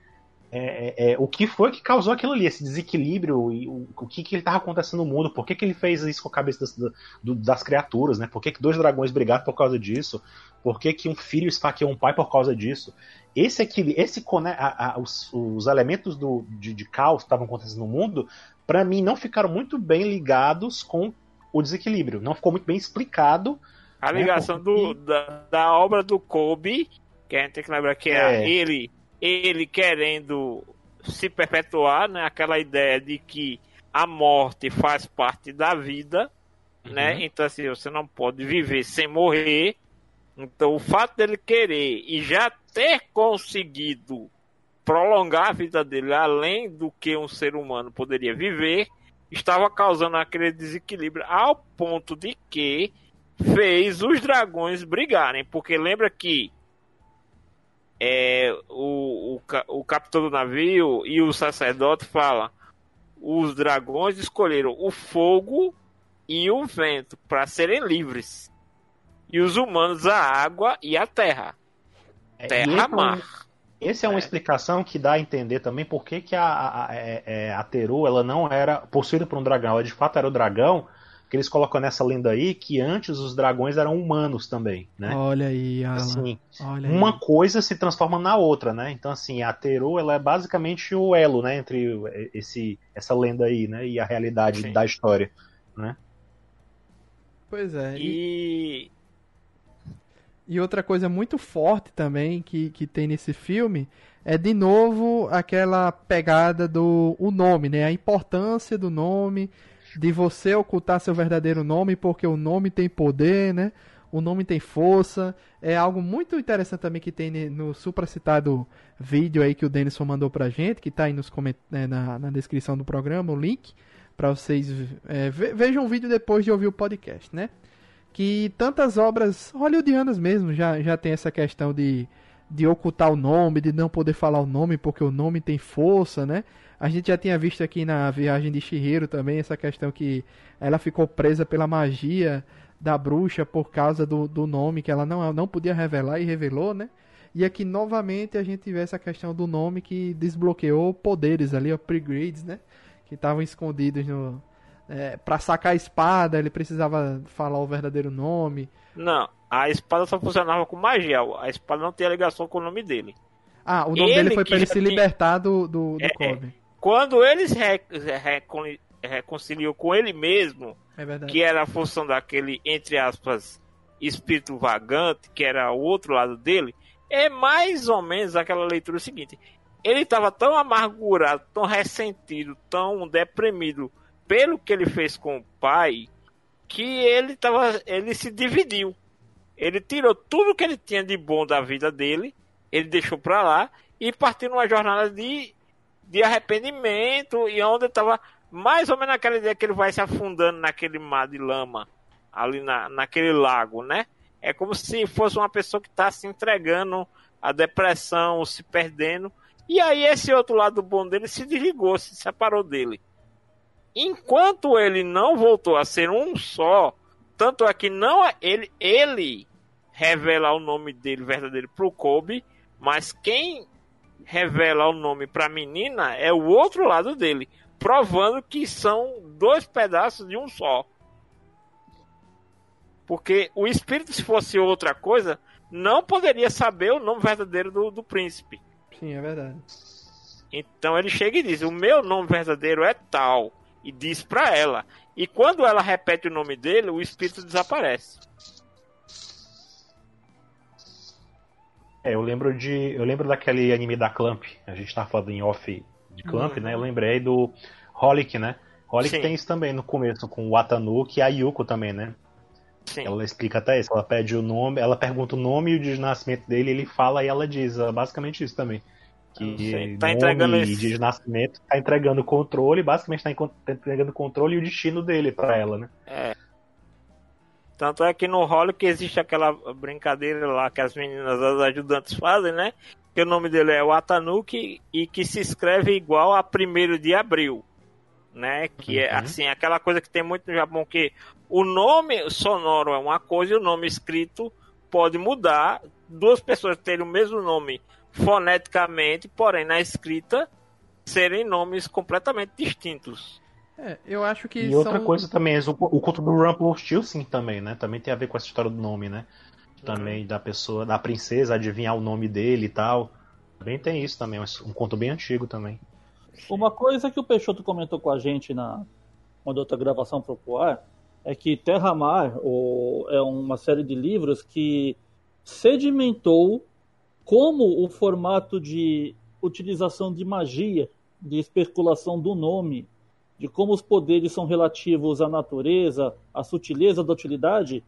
É, é, é, o que foi que causou aquilo ali, esse desequilíbrio, e o, o que, que ele estava acontecendo no mundo, por que, que ele fez isso com a cabeça das, do- das criaturas, né? Por que, que dois dragões brigaram por causa disso? Por que, que um filho esfaqueou um pai por causa disso? Esse aqui, esse a- a- os, os elementos do, de, de caos que estavam acontecendo no mundo, para mim não ficaram muito bem ligados com o desequilíbrio. Não ficou muito bem explicado. A né, ligação porque- do, da, da obra do Kobe, que a gente tem que lembrar que é, É. ele, ele querendo se perpetuar, né? Aquela ideia de que a morte faz parte da vida, né? Uhum. Então assim, você não pode viver sem morrer. Então o fato dele querer e já ter conseguido prolongar a vida dele além do que um ser humano poderia viver, estava causando aquele desequilíbrio ao ponto de que fez os dragões brigarem, porque lembra que é, o, o, o capitão do navio e o sacerdote falam os dragões escolheram o fogo e o vento para serem livres. E os humanos a água e a terra. É, terra esse é mar. Essa é uma É. explicação que dá a entender também por que, que a, a, a- é, a Teru ela não era possuída por um dragão, ela de fato era o dragão que eles colocam nessa lenda aí que antes os dragões eram humanos também, né? olha aí, Alan. Assim, olha aí. uma coisa se transforma na outra, né? Então assim, a Teru ela é basicamente o elo, né, entre esse essa lenda aí, né, e a realidade Sim. da história. Pois é. E, e e outra coisa muito forte também que, que tem nesse filme é de novo aquela pegada do o nome, né? A importância do nome, de você ocultar seu verdadeiro nome, porque o nome tem poder, né? O nome tem força. É algo muito interessante também que tem no supracitado vídeo aí que o Denison mandou pra gente, que tá aí nos coment... né, na, na descrição do programa, o link, pra vocês é, ve- vejam o vídeo depois de ouvir o podcast, né? Que tantas obras hollywoodianas mesmo já, já tem essa questão de, de ocultar o nome, de não poder falar o nome porque o nome tem força, né? A gente já tinha visto aqui na viagem de Shihiro também essa questão que ela ficou presa pela magia da bruxa por causa do, do nome que ela não, não podia revelar e revelou, né? E aqui novamente a gente vê essa questão do nome que desbloqueou poderes ali, upgrades, né? Que estavam escondidos no. É, para sacar a espada, ele precisava falar o verdadeiro nome. Não, a espada só funcionava com magia. A espada não tinha ligação com o nome dele. Ah, o nome ele dele foi para ele se libertar do, do, do é, Kobe. Quando eles reconciliou com ele mesmo, é que era a função daquele, entre aspas, espírito vagante, que era o outro lado dele, é mais ou menos aquela leitura seguinte. Ele estava tão amargurado, tão ressentido, tão deprimido pelo que ele fez com o pai, que ele, tava, ele se dividiu. Ele tirou tudo que ele tinha de bom da vida dele, ele deixou para lá e partiu numa jornada de de arrependimento e onde estava mais ou menos naquela ideia que ele vai se afundando naquele mar de lama, ali na, naquele lago, né? É como se fosse uma pessoa que está se entregando à depressão, se perdendo. E aí esse outro lado bom dele se desligou, se separou dele. Enquanto ele não voltou a ser um só, tanto é que não é ele, ele revela o nome dele verdadeiro pro Kobe, mas quem revela o nome para a menina é o outro lado dele, provando que são dois pedaços de um só. Porque o espírito, se fosse outra coisa, não poderia saber o nome verdadeiro do, do príncipe. Sim, é verdade. Então ele chega e diz: O meu nome verdadeiro é tal. E diz para ela. E quando ela repete o nome dele, o espírito desaparece. É, eu lembro de. Eu lembro daquele anime da Clamp. A gente tava falando em off de Clamp, uhum. né? Eu lembrei do Holic, né? Holic Sim. tem isso também no começo, com o Atanuki e a Yuko também, né? Sim. Ela explica até isso, ela pede o nome, ela pergunta o nome e o dia de nascimento dele, ele fala e ela diz basicamente isso também. Que tá entregando e dia de nascimento tá entregando o controle, basicamente tá, tá entregando o controle e o destino dele para ela, né? É. Tanto é que no Holly que existe aquela brincadeira lá que as meninas, as ajudantes fazem, né? Que o nome dele é Watanuki e que se escreve igual a 1 de abril, né? Que é, uhum. é assim, aquela coisa que tem muito no Japão que o nome sonoro é uma coisa e o nome escrito pode mudar. Duas pessoas terem o mesmo nome foneticamente, porém na escrita serem nomes completamente distintos. É, eu acho que. E são... outra coisa também, o, o culto do Rumpelstiltskin também, né? Também tem a ver com essa história do nome, né? Também uhum. da pessoa, da princesa, adivinhar o nome dele e tal. Também tem isso também, um conto bem antigo também. Uma coisa que o Peixoto comentou com a gente na uma outra gravação pro Poar é que Terra Mar é uma série de livros que sedimentou como o formato de utilização de magia, de especulação do nome de como os poderes são relativos à natureza, à sutileza da utilidade,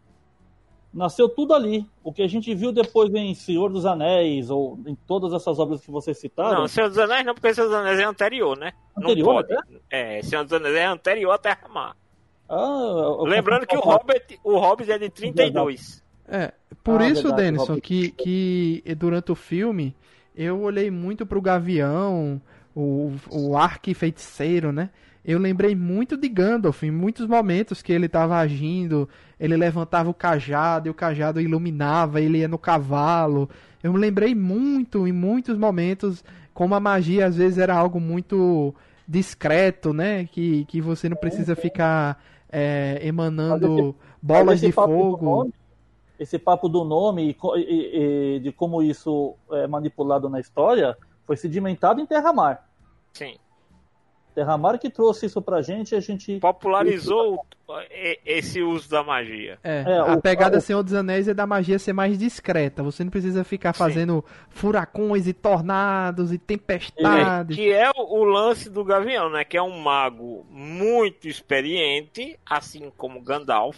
nasceu tudo ali. O que a gente viu depois em Senhor dos Anéis, ou em todas essas obras que vocês citaram. Não, Senhor dos Anéis não, porque Senhor dos Anéis é anterior, né? Anterior, não pode. É, Senhor dos Anéis é anterior à Terra-Mar. Ah, Lembrando que o Hobbit, o Hobbit é de 32. É, por ah, isso, verdade, Denison, que, que durante o filme eu olhei muito pro Gavião, o, o arquifeiticeiro, né? Eu lembrei muito de Gandalf em muitos momentos que ele estava agindo, ele levantava o cajado e o cajado iluminava, ele ia no cavalo. Eu me lembrei muito em muitos momentos como a magia às vezes era algo muito discreto, né? Que, que você não precisa ficar é, emanando bolas de fogo. esse papo do nome e, e, e, de como isso é manipulado na história foi sedimentado em Terra-Mar. Sim. Terramar que trouxe isso pra gente a gente. Popularizou esse uso da magia. É, é a o, pegada o... Senhor dos Anéis é da magia ser mais discreta. Você não precisa ficar fazendo Sim. furacões e tornados e tempestades. É, que é o lance do Gavião, né? Que é um mago muito experiente, assim como Gandalf.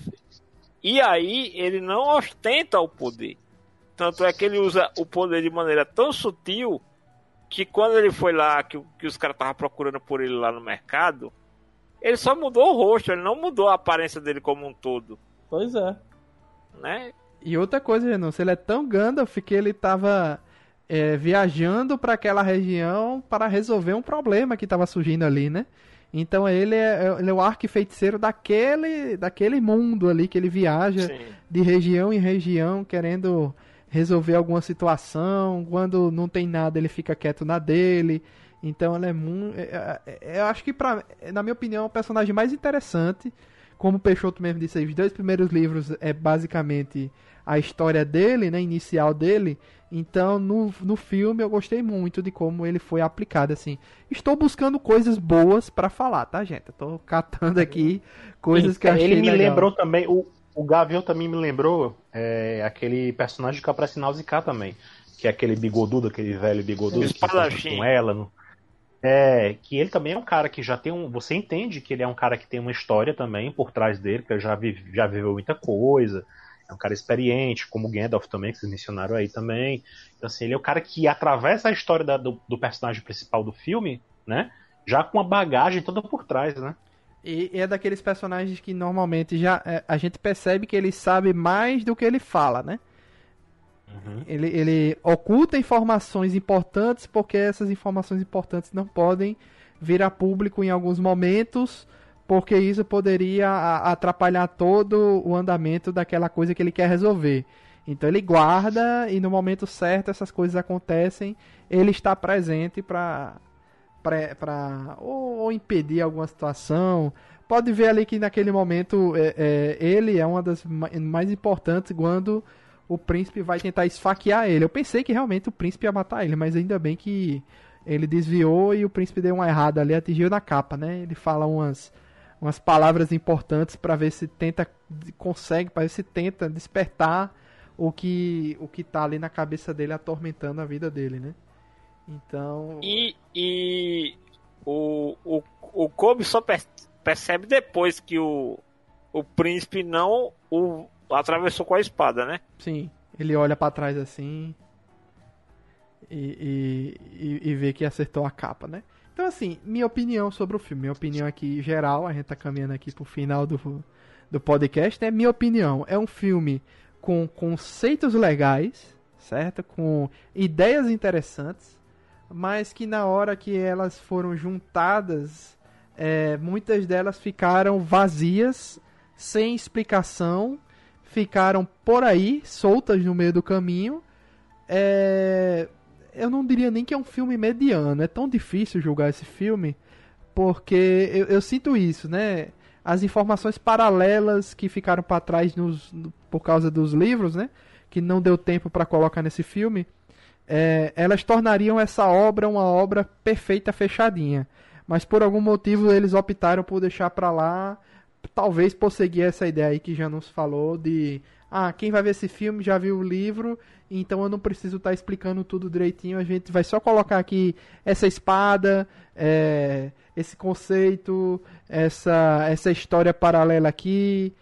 E aí ele não ostenta o poder. Tanto é que ele usa o poder de maneira tão sutil que quando ele foi lá, que, que os caras estavam procurando por ele lá no mercado, ele só mudou o rosto, ele não mudou a aparência dele como um todo. Pois é. Né? E outra coisa, Renan, se ele é tão Gandalf que ele tava é, viajando para aquela região para resolver um problema que estava surgindo ali, né? Então ele é, ele é o arquifeiticeiro daquele, daquele mundo ali que ele viaja Sim. de região em região querendo resolver alguma situação. Quando não tem nada, ele fica quieto na dele. Então ele é muito. Eu acho que, pra, na minha opinião, é o personagem mais interessante. Como o Peixoto mesmo disse aí, os dois primeiros livros é basicamente a história dele, né? Inicial dele. Então, no, no filme, eu gostei muito de como ele foi aplicado, assim. Estou buscando coisas boas pra falar, tá, gente? Eu tô catando aqui coisas que eu achei Ele me legal. lembrou também, o, o Gavião também me lembrou é, aquele personagem que aparece Nausicaa também. Que é aquele bigodudo, aquele velho bigodudo que encontra com ela. No... É, que ele também é um cara que já tem um. Você entende que ele é um cara que tem uma história também por trás dele, que já, vive, já viveu muita coisa. É um cara experiente, como o Gandalf também, que vocês mencionaram aí também. Então, assim, ele é o cara que atravessa a história da- do, do personagem principal do filme, né? Já com a bagagem toda por trás, né? E é daqueles personagens que normalmente já é, a gente percebe que ele sabe mais do que ele fala, né? Uhum. Ele, ele oculta informações importantes porque essas informações importantes não podem vir a público em alguns momentos, porque isso poderia atrapalhar todo o andamento daquela coisa que ele quer resolver. Então ele guarda e no momento certo essas coisas acontecem, ele está presente para para ou, ou impedir alguma situação. Pode ver ali que naquele momento é, é, ele é uma das ma- mais importantes quando o príncipe vai tentar esfaquear ele. Eu pensei que realmente o príncipe ia matar ele, mas ainda bem que ele desviou e o príncipe deu uma errada ali, atingiu na capa, né? Ele fala umas, umas palavras importantes para ver se tenta consegue, para ver se tenta despertar o que o que tá ali na cabeça dele atormentando a vida dele, né? Então, E, e o, o, o Kobe só per- percebe depois que o, o príncipe não o atravessou com a espada, né? sim, ele olha pra trás assim e, e, e, vê que acertou a capa, né? Então, assim, minha opinião sobre o filme, minha opinião aqui geral, a gente tá caminhando aqui pro final do, do podcast, né? Minha opinião é um filme com conceitos legais, certo? Com ideias interessantes, mas que na hora que elas foram juntadas, é, muitas delas ficaram vazias, sem explicação, ficaram por aí, soltas no meio do caminho. É, eu não diria nem que é um filme mediano, é tão difícil julgar esse filme, porque eu, eu sinto isso, né? As informações paralelas que ficaram para trás nos, no- por causa dos livros, né? Que não deu tempo para colocar nesse filme, é, elas tornariam essa obra uma obra perfeita, fechadinha. Mas por algum motivo eles optaram por deixar pra lá, talvez por seguir essa ideia aí que já nos falou de ah, quem vai ver esse filme já viu o livro, então eu não preciso estar explicando tudo direitinho, a gente vai só colocar aqui essa espada, é, esse conceito, essa, essa história paralela aqui,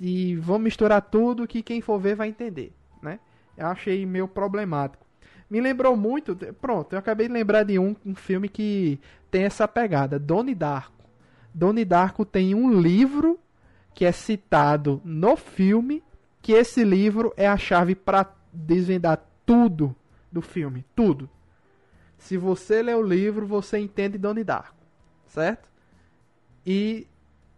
e vamos misturar tudo que quem for ver vai entender, né? Eu achei meio problemático. Me lembrou muito, pronto, eu acabei de lembrar de um, um filme que tem essa pegada, Doni Darko. Doni Darko tem um livro que é citado no filme, que esse livro é a chave para desvendar tudo do filme, tudo. Se você lê o livro, você entende Doni Darko, certo? E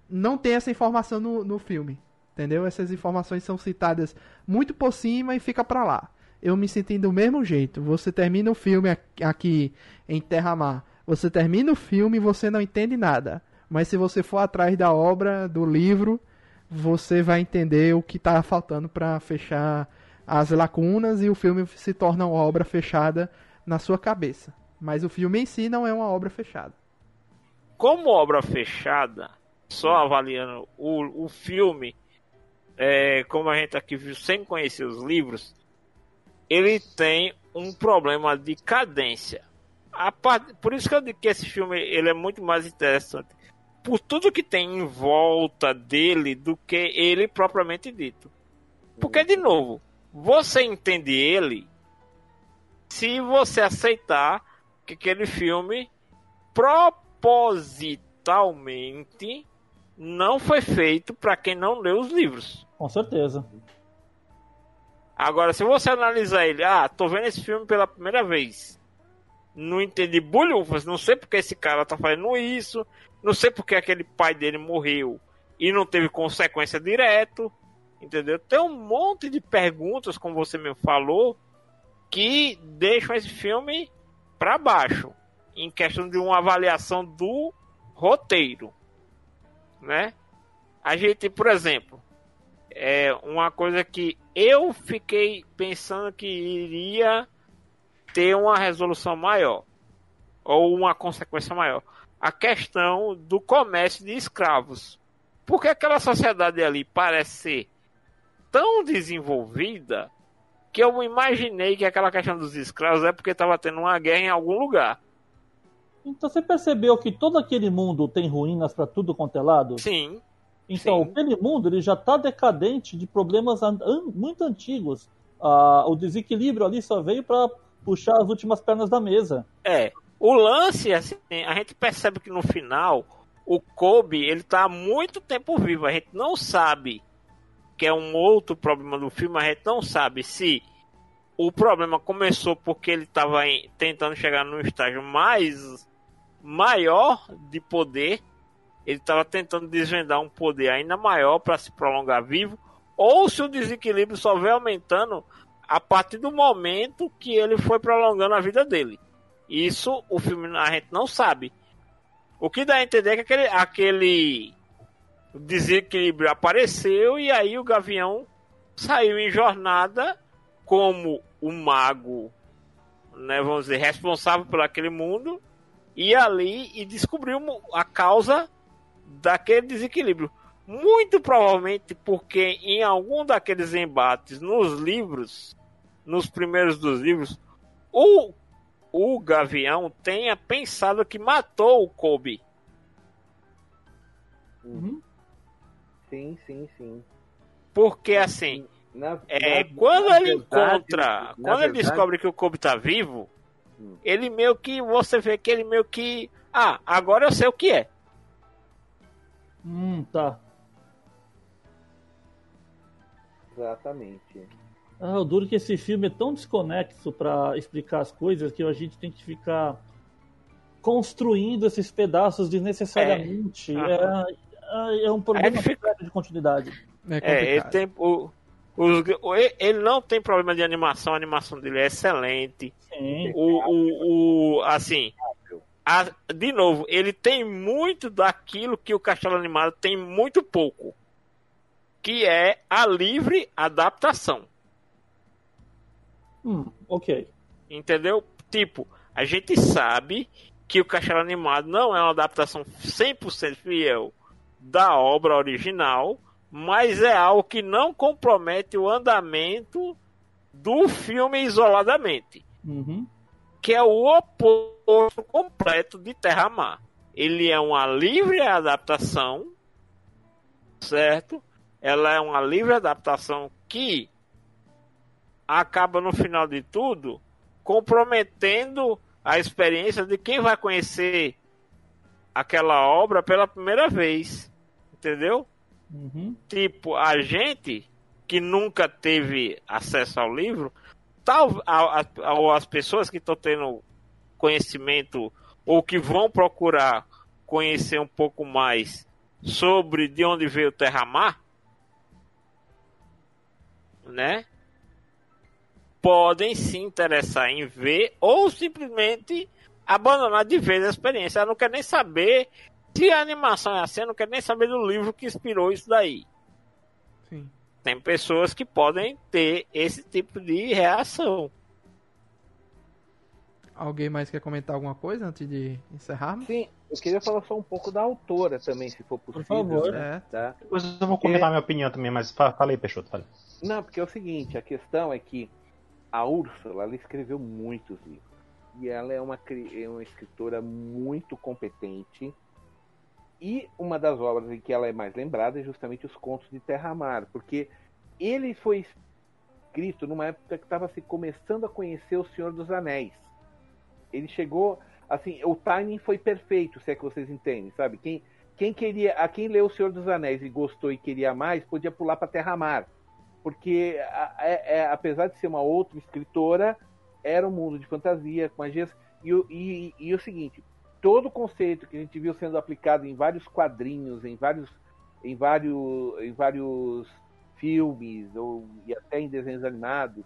não tem essa informação no, no filme, entendeu? Essas informações são citadas muito por cima e fica pra lá. Eu me senti do mesmo jeito. Você termina o filme aqui- em Terra-Mar, você termina o filme e você não entende nada. Mas se você for atrás da obra, do livro, você vai entender o que está faltando para fechar as lacunas e o filme se torna uma obra fechada na sua cabeça. Mas o filme em si não é uma obra fechada. Como obra fechada, só avaliando o, o filme, é, como a gente aqui viu sem conhecer os livros, ele tem um problema de cadência. Por isso que eu digo que esse filme ele é muito mais interessante por tudo que tem em volta dele do que ele propriamente dito. Porque, de novo, você entende ele se você aceitar que aquele filme propositalmente não foi feito para quem não leu os livros. Com certeza. Agora, se você analisar ele, ah, tô vendo esse filme pela primeira vez. Não entendi bulhufas, não sei porque esse cara tá fazendo isso, não sei porque aquele pai dele morreu e não teve consequência direto, entendeu? Tem um monte de perguntas, como você me falou, que deixam esse filme para baixo em questão de uma avaliação do roteiro, né? A gente, por exemplo, é uma coisa que eu fiquei pensando que iria ter uma resolução maior ou uma consequência maior. A questão do comércio de escravos. Porque aquela sociedade ali parece ser tão desenvolvida que eu imaginei que aquela questão dos escravos é porque estava tendo uma guerra em algum lugar. Então você percebeu que todo aquele mundo tem ruínas para tudo quanto é lado? Sim. Então, sim. aquele mundo ele já está decadente de problemas an muito antigos. Ah, o desequilíbrio ali só veio para puxar as últimas pernas da mesa. É. O lance, assim, a gente percebe que no final o Kobe ele tá há muito tempo vivo. A gente não sabe que é um outro problema do filme. A gente não sabe se o problema começou porque ele estava tentando chegar num estágio mais maior de poder. Ele estava tentando desvendar um poder ainda maior para se prolongar vivo. Ou se o desequilíbrio só veio aumentando a partir do momento que ele foi prolongando a vida dele. Isso o filme a gente não sabe. O que dá a entender é que aquele, aquele desequilíbrio apareceu e aí o Gavião saiu em jornada como o mago, né, vamos dizer, responsável por aquele mundo e ali e descobriu a causa daquele desequilíbrio. Muito provavelmente porque em algum daqueles embates nos livros, nos primeiros dos livros, o, o Gavião tenha pensado que matou o Kobe. Uhum. Sim, sim, sim. Porque assim, na, é, na, quando na ele verdade- encontra, quando ele verdade- descobre que o Kobe tá vivo, Hum. ele meio que você vê que ele meio que, ah, agora eu sei o que é. Hum, tá. Exatamente. Ah, o duro é que esse filme é tão desconexo pra explicar as coisas que a gente tem que ficar construindo esses pedaços desnecessariamente. É. É, é um problema fica- sério de continuidade. É É, ele tem o, os- o- ele não tem problema de animação, a animação dele é excelente. Sim. O, o, o assim, a- de novo, ele tem muito daquilo que o Castelo Animado tem muito pouco, que é a livre adaptação. Hum, ok. Entendeu? Tipo, a gente sabe que o Castelo Animado não é uma adaptação 100% fiel da obra original, mas é algo que não compromete o andamento do filme isoladamente, Uhum. que é o oposto completo de Terra-Mar. Ele é uma livre adaptação, certo? Ela é uma livre adaptação que acaba no final de tudo comprometendo a experiência de quem vai conhecer aquela obra pela primeira vez, entendeu? Uhum. Tipo, a gente que nunca teve acesso ao livro, tal, a- a- ou as pessoas que estão tendo conhecimento ou que vão procurar conhecer um pouco mais sobre de onde veio o Terra-Mar, né? Podem se interessar em ver ou simplesmente abandonar de vez a experiência. Eu não quero nem saber se a animação é assim, não quero nem saber do livro que inspirou isso daí. Sim. Tem pessoas que podem ter esse tipo de reação. Alguém mais quer comentar alguma coisa antes de encerrarmos? Sim, eu queria falar só um pouco da autora também, se for possível. favor. É. Tá? Depois eu vou comentar minha opinião também, mas fa- fala aí, Peixoto. Fala. Não, porque é o seguinte, a questão é que a Úrsula, ela escreveu muitos livros. E ela é uma, é uma escritora muito competente. E uma das obras em que ela é mais lembrada é justamente os Contos de Terra-Mar, porque ele foi escrito numa época que estava se começando a conhecer o Senhor dos Anéis. Ele chegou, assim, o timing foi perfeito, se é que vocês entendem, sabe? Quem, quem queria, a quem leu o Senhor dos Anéis e gostou e queria mais, podia pular para Terra-Mar Porque, é, é, apesar de ser uma outra escritora, era um mundo de fantasia, com magias. E, e, e o seguinte: todo o conceito que a gente viu sendo aplicado em vários quadrinhos, em vários, em vários, em vários filmes ou, e até em desenhos animados,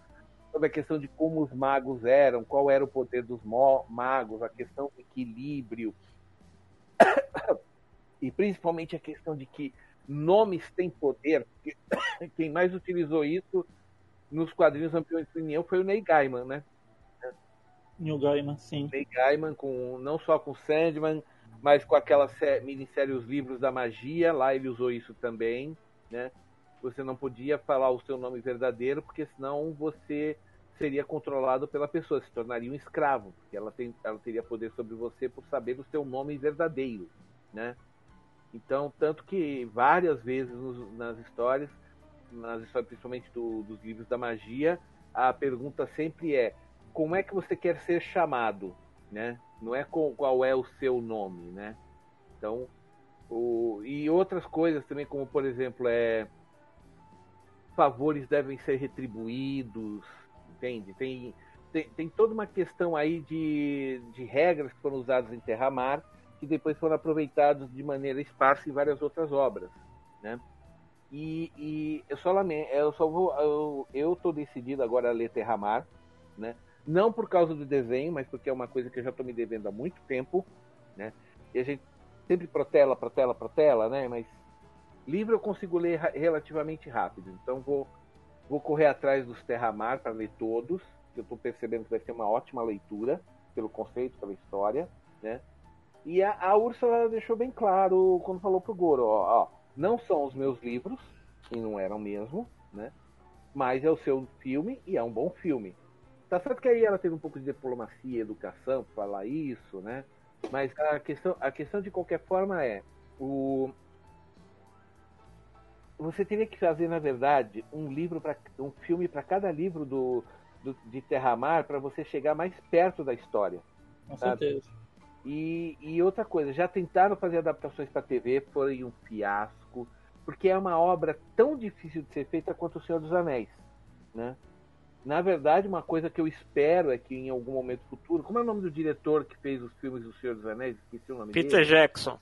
sobre a questão de como os magos eram, qual era o poder dos magos, a questão do equilíbrio, e principalmente a questão de que nomes têm poder. Quem mais utilizou isso nos quadrinhos Campeões de União foi o Neil Gaiman, né? Neil Gaiman, sim. Neil Gaiman, com, não só com Sandman, mas com aquela minissérie Os Livros da Magia, lá ele usou isso também, né? Você não podia falar o seu nome verdadeiro, porque senão você seria controlado pela pessoa, se tornaria um escravo, porque ela, tem, ela teria poder sobre você por saber o seu nome verdadeiro, né? Então, tanto que várias vezes nos, nas histórias, nas histórias principalmente do, dos livros da magia, a pergunta sempre é como é que você quer ser chamado, né? Não é com, qual é o seu nome, né? Então, o, e outras coisas também, como por exemplo, é favores devem ser retribuídos, entende? Tem, tem, tem toda uma questão aí de, de regras que foram usadas em Terra-Mar que depois foram aproveitados de maneira esparsa em várias outras obras, né? E, e eu só lamento, eu só vou, eu, eu tô decidido agora a ler Terra-Mar, né? Não por causa do desenho, mas porque é uma coisa que eu já estou me devendo há muito tempo, né? E a gente sempre protela, protela, protela, né? Mas livro eu consigo ler relativamente rápido, então vou Vou correr atrás dos Terramar para ler todos, que eu estou percebendo que vai ser uma ótima leitura, pelo conceito, pela história, né? E a, a Úrsula deixou bem claro quando falou pro Goro, ó, ó, não são os meus livros, e não eram mesmo, né? Mas é o seu filme e é um bom filme. Tá certo que aí ela teve um pouco de diplomacia, educação falar isso, né? Mas a questão, a questão de qualquer forma é o você teria que fazer, na verdade, um livro para um filme para cada livro do, do de Terramar para você chegar mais perto da história. Com sabe? certeza. E, e outra coisa, já tentaram fazer adaptações para TV, foi um fiasco, porque é uma obra tão difícil de ser feita quanto O Senhor dos Anéis, né? Na verdade, uma coisa que eu espero é que em algum momento futuro, como é o nome do diretor que fez os filmes do Senhor dos Anéis? Esqueci o nome Peter dele. Jackson.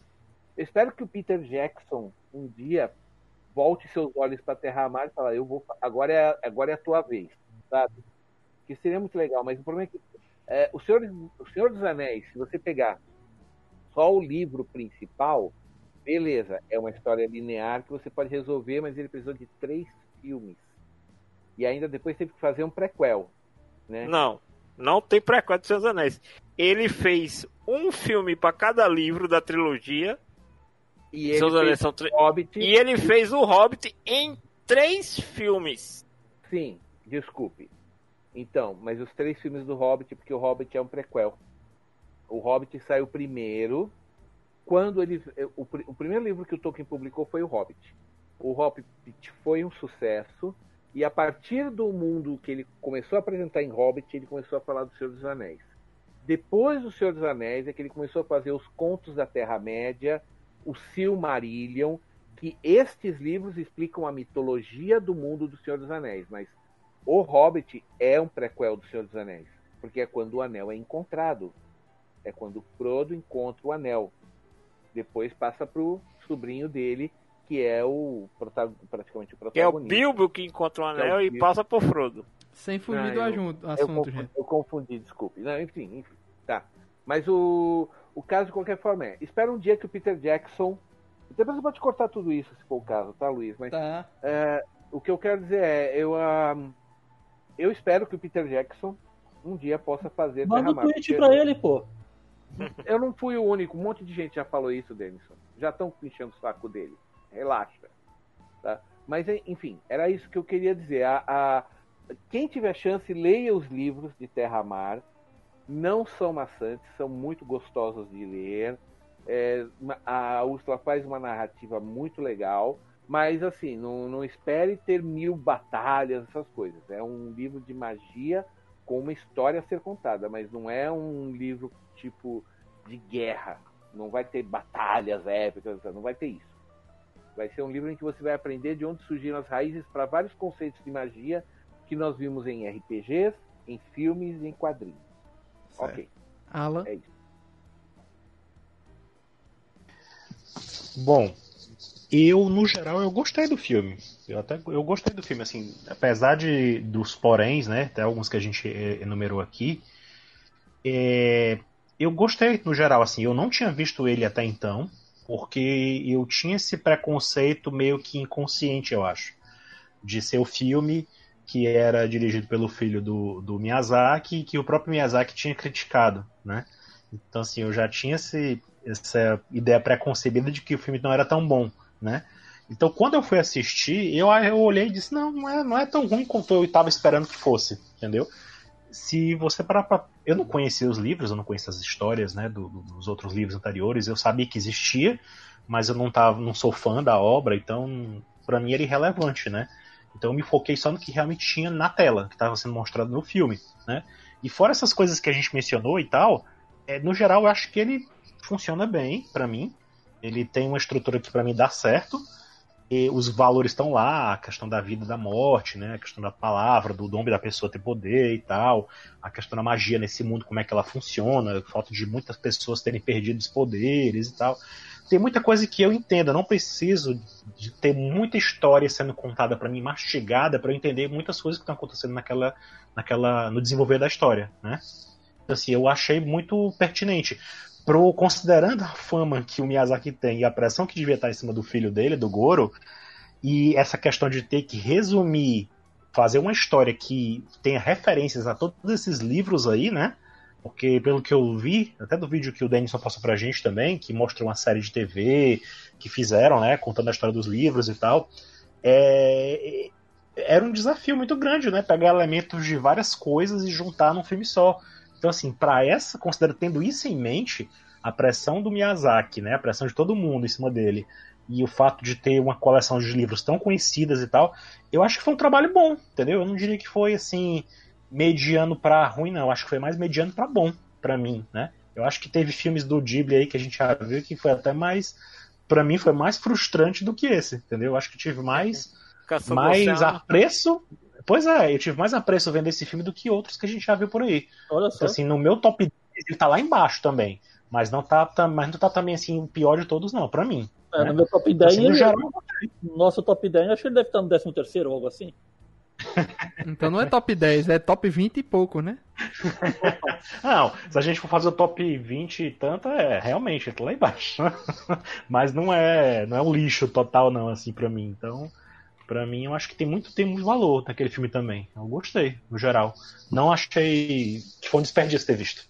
Eu espero que o Peter Jackson um dia volte seus olhos para a terra mar e fala, eu vou, agora é, agora é a tua vez, sabe? Que seria muito legal, mas o problema é que é, o, Senhor, o Senhor dos Anéis, se você pegar só o livro principal, beleza, é uma história linear que você pode resolver, mas ele precisou de três filmes. E ainda depois teve que fazer um prequel, né? Não, não tem prequel de Seus Anéis. Ele fez um filme para cada livro da trilogia e ele, fez o Hobbit, e ele fez o Hobbit em três filmes. Sim, desculpe. Então, mas os três filmes do Hobbit, porque o Hobbit é um prequel. O Hobbit saiu primeiro. Quando ele. O, o primeiro livro que o Tolkien publicou foi o Hobbit. O Hobbit foi um sucesso. E a partir do mundo que ele começou a apresentar em Hobbit, ele começou a falar do Senhor dos Anéis. Depois do Senhor dos Anéis é que ele começou a fazer os contos da Terra-média o Silmarillion, que estes livros explicam a mitologia do mundo do Senhor dos Anéis, mas o Hobbit é um prequel do Senhor dos Anéis, porque é quando o anel é encontrado. É quando Frodo encontra o anel. Depois passa pro sobrinho dele, que é o praticamente o protagonista. é o Bilbo que encontra o anel é o e passa pro Frodo. Sem fugir Não, do eu, assunto, eu confundi, gente. Eu confundi, desculpe. Não, enfim, enfim, tá. Mas o, o caso, de qualquer forma, é: espera um dia que o Peter Jackson. Depois você pode cortar tudo isso, se for o caso, tá, Luiz? Mas tá. É, o que eu quero dizer é: eu, uh, eu espero que o Peter Jackson um dia possa fazer. Manda um tweet pra ele, pô. Eu não fui o único, um monte de gente já falou isso, Denison. Já estão enchendo o saco dele. Relaxa. Tá? Mas, enfim, era isso que eu queria dizer. A, a, quem tiver chance, leia os livros de Terra Mar não são maçantes, são muito gostosos de ler. É, a Úrsula faz uma narrativa muito legal, mas assim, não, não espere ter mil batalhas, essas coisas. É um livro de magia com uma história a ser contada, mas não é um livro tipo de guerra. Não vai ter batalhas épicas, não vai ter isso. Vai ser um livro em que você vai aprender de onde surgiram as raízes para vários conceitos de magia que nós vimos em RPGs, em filmes e em quadrinhos. Certo. Ok, Alan, é. Bom, eu no geral eu gostei do filme. Eu até eu gostei do filme assim, apesar de dos poréns, né? Até alguns que a gente eh, enumerou aqui. é, eu gostei no geral assim. Eu não tinha visto ele até então, porque eu tinha esse preconceito meio que inconsciente, eu acho, de ser o filme que era dirigido pelo filho do, do Miyazaki que o próprio Miyazaki tinha criticado, né? Então assim, eu já tinha esse, essa ideia preconcebida de que o filme não era tão bom, né? Então quando eu fui assistir, eu, eu olhei e disse, não, não é, não é tão ruim quanto eu estava esperando que fosse, entendeu? Se você parar pra... Eu não conhecia os livros, eu não conhecia as histórias, né, do- dos outros livros anteriores, eu sabia que existia, mas eu não, tava, não sou fã da obra, então para mim era irrelevante, né? Então eu me foquei só no que realmente tinha na tela, que estava sendo mostrado no filme, né? E fora essas coisas que a gente mencionou e tal, é, no geral eu acho que ele funciona bem pra mim. Ele tem uma estrutura que pra mim dá certo. E os valores estão lá, a questão da vida e da morte, né? A questão da palavra, do nome da pessoa ter poder e tal, a questão da magia nesse mundo, como é que ela funciona, o fato de muitas pessoas terem perdido os poderes e tal. Tem muita coisa que eu entendo, eu não preciso de ter muita história sendo contada pra mim, mastigada, pra eu entender muitas coisas que estão acontecendo naquela, naquela, no desenvolver da história, né? Então, assim, eu achei muito pertinente. Pro, considerando a fama que o Miyazaki tem e a pressão que devia estar em cima do filho dele, do Goro, e essa questão de ter que resumir, fazer uma história que tenha referências a todos esses livros aí, né? Porque pelo que eu vi, até do vídeo que o Denison passou pra gente também, que mostra uma série de TV que fizeram, né? Contando a história dos livros e tal. É, era um desafio muito grande, né? Pegar elementos de várias coisas e juntar num filme só. Então, assim, para essa, considera tendo isso em mente, a pressão do Miyazaki, né? A pressão de todo mundo em cima dele. E o fato de ter uma coleção de livros tão conhecidas e tal, eu acho que foi um trabalho bom, entendeu? Eu não diria que foi assim mediano para ruim, não. Eu acho que foi mais mediano para bom para mim, né? Eu acho que teve filmes do Ghibli aí que a gente já viu que foi até mais para mim foi mais frustrante do que esse, entendeu? Eu acho que tive mais Caçando mais apreço. Pois é, eu tive mais apreço vendo esse filme do que outros que a gente já viu por aí. Olha só. Então, assim, no meu top 10, ele tá lá embaixo também. Mas não tá, tá- mas não tá também assim o pior de todos, não, pra mim. É, né? no meu top 10, Assim, no ele- geral, no nosso top 10, acho que ele deve estar no 13 terceiro ou algo assim. então não é top 10, é top 20 e pouco, né? Não, se a gente for fazer o top 20 e tanto, é, realmente, ele tá lá embaixo. Mas não é, não é um lixo total, não, assim, pra mim. Então, pra mim, eu acho que tem muito, tem muito valor naquele filme também. Eu gostei, no geral. Não achei que foi um desperdício ter visto.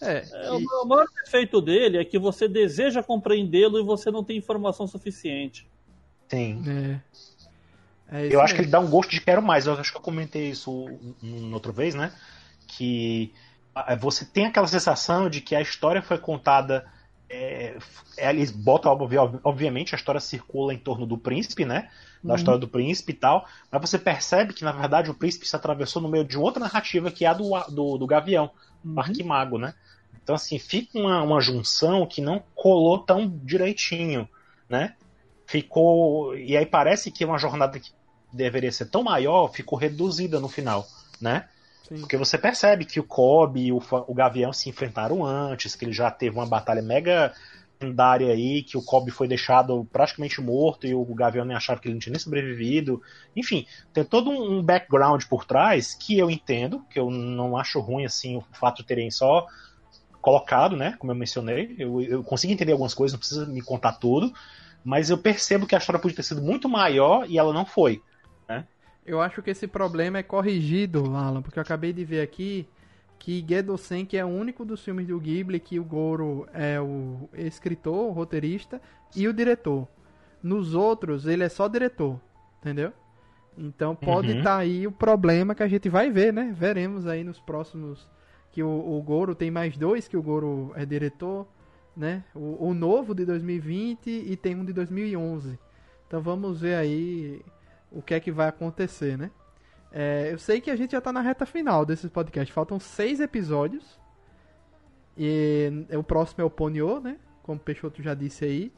É, É, e- o, o maior defeito dele é que você deseja compreendê-lo e você não tem informação suficiente. Sim. é. É Eu acho que ele dá um gosto de quero mais. Eu acho que eu comentei isso outra vez, né? Que ah, você tem aquela sensação de que a história foi contada. É, é, eles botam, obvi- obviamente, a história circula em torno do príncipe, né? Da Uhum. história do príncipe e tal. Mas você percebe que, na verdade, o príncipe se atravessou no meio de outra narrativa que é a do, do, do Gavião, do Arquimago, né? Então, assim, fica uma, uma junção que não colou tão direitinho, né? Ficou. E aí parece que uma jornada que deveria ser tão maior ficou reduzida no final, né? Sim. Porque você percebe que o Kobe e o, o Gavião se enfrentaram antes, que ele já teve uma batalha mega lendária aí, que o Kobe foi deixado praticamente morto e o Gavião nem achava que ele não tinha nem sobrevivido. Enfim, tem todo um um background por trás que eu entendo, que eu não acho ruim assim o fato de terem só colocado, né? Como eu mencionei, eu, eu consigo entender algumas coisas, não precisa me contar tudo, mas eu percebo que a história podia ter sido muito maior e ela não foi. Eu acho que esse problema é corrigido, Alan, porque eu acabei de ver aqui que Gedo Senki é o único dos filmes do Ghibli que o Goro é o escritor, o roteirista e o diretor. Nos outros, ele é só diretor, entendeu? Então pode Uhum. estar aí o problema que a gente vai ver, né? Veremos aí nos próximos que o, o Goro tem mais dois que o Goro é diretor, né? O, o novo de 2020 e tem um de 2011. Então vamos ver aí o que é que vai acontecer, né? É, eu sei que a gente já tá na reta final desses podcasts. Faltam seis episódios. E o próximo é o Ponyo, né? Como o Peixoto já disse aí.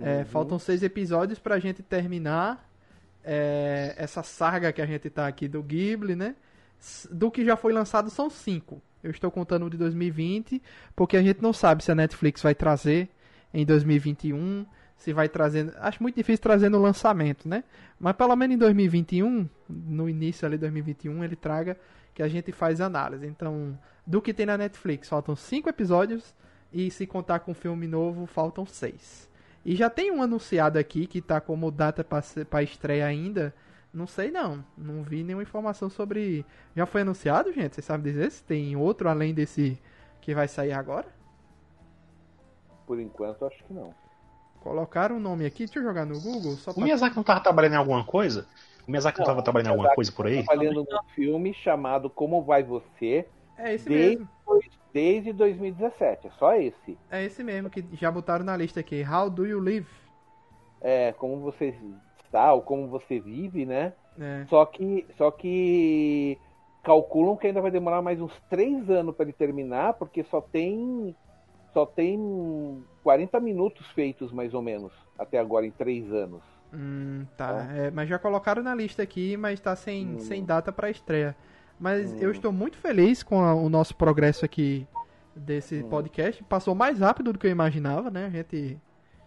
É, Uhum. faltam seis episódios pra gente terminar é, essa saga que a gente tá aqui do Ghibli, né? Do que já foi lançado são cinco. Eu estou contando o de 2020, porque a gente não sabe se a Netflix vai trazer em 2021, se vai trazer. Acho muito difícil trazer no lançamento, né? Mas pelo menos em 2021, no início ali de 2021, ele traga que a gente faz análise. Então, do que tem na Netflix, faltam cinco episódios e se contar com filme novo, faltam seis. E já tem um anunciado aqui que tá como data para estreia ainda. Não sei não, não vi nenhuma informação sobre. Já foi anunciado, gente? Vocês sabem dizer se tem outro além desse que vai sair agora? Por enquanto, acho que não. Colocaram o nome aqui, deixa eu jogar no Google só O pra... Miyazaki não tava trabalhando em alguma coisa? O Miyazaki não, Não, tava trabalhando em alguma coisa por aí? Trabalhando num filme chamado Como Vai Você, É esse Desde- mesmo. desde 2017. É só esse. É esse mesmo que já botaram na lista aqui. How do you live? É, como você está ou como você vive, né? É. Só que, só que calculam que ainda vai demorar mais uns três anos para ele terminar, porque só tem só tem 40 minutos feitos mais ou menos até agora em três anos. Hum, tá. É, mas já colocaram na lista aqui, mas tá sem, Hum. sem data pra estreia. Mas Hum. eu estou muito feliz com a- o nosso progresso aqui desse Hum. podcast. Passou mais rápido do que eu imaginava, né? A gente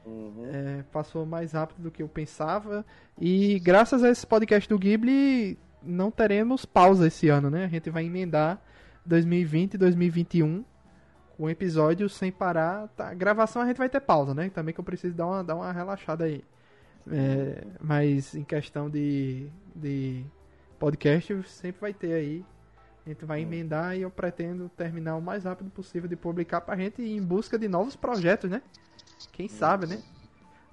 Uhum. é, passou mais rápido do que eu pensava. E graças a esse podcast do Ghibli, não teremos pausa esse ano, né? A gente vai emendar 2020 e 2021 com episódios sem parar. Tá, gravação a gente vai ter pausa, né? Também que eu preciso dar uma, dar uma relaxada aí. É, mas em questão de, de podcast, sempre vai ter aí. A gente vai emendar e eu pretendo terminar o mais rápido possível de publicar pra gente ir em busca de novos projetos, né? Quem sabe, né?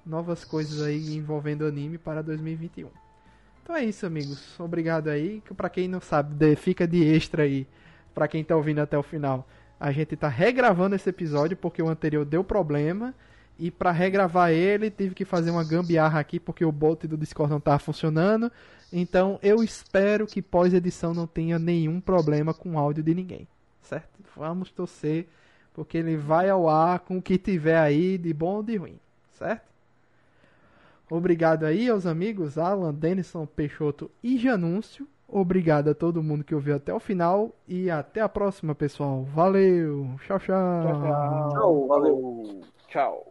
Novas coisas aí envolvendo anime para 2021. Então é isso, amigos. Obrigado aí. Que Pra quem não sabe, fica de extra aí. Pra quem tá ouvindo até o final. A gente tá regravando esse episódio porque o anterior deu problema. E pra regravar ele, tive que fazer uma gambiarra aqui porque o bot do Discord não tava funcionando. Então eu espero que pós-edição não tenha nenhum problema com o áudio de ninguém. Certo? Vamos torcer porque ele vai ao ar com o que tiver aí de bom ou de ruim. Certo? Obrigado aí aos amigos Alan, Denison, Peixoto e Janúncio. Obrigado a todo mundo que ouviu até o final. E até a próxima, pessoal. Valeu. Tchau, tchau. Tchau, valeu. Tchau.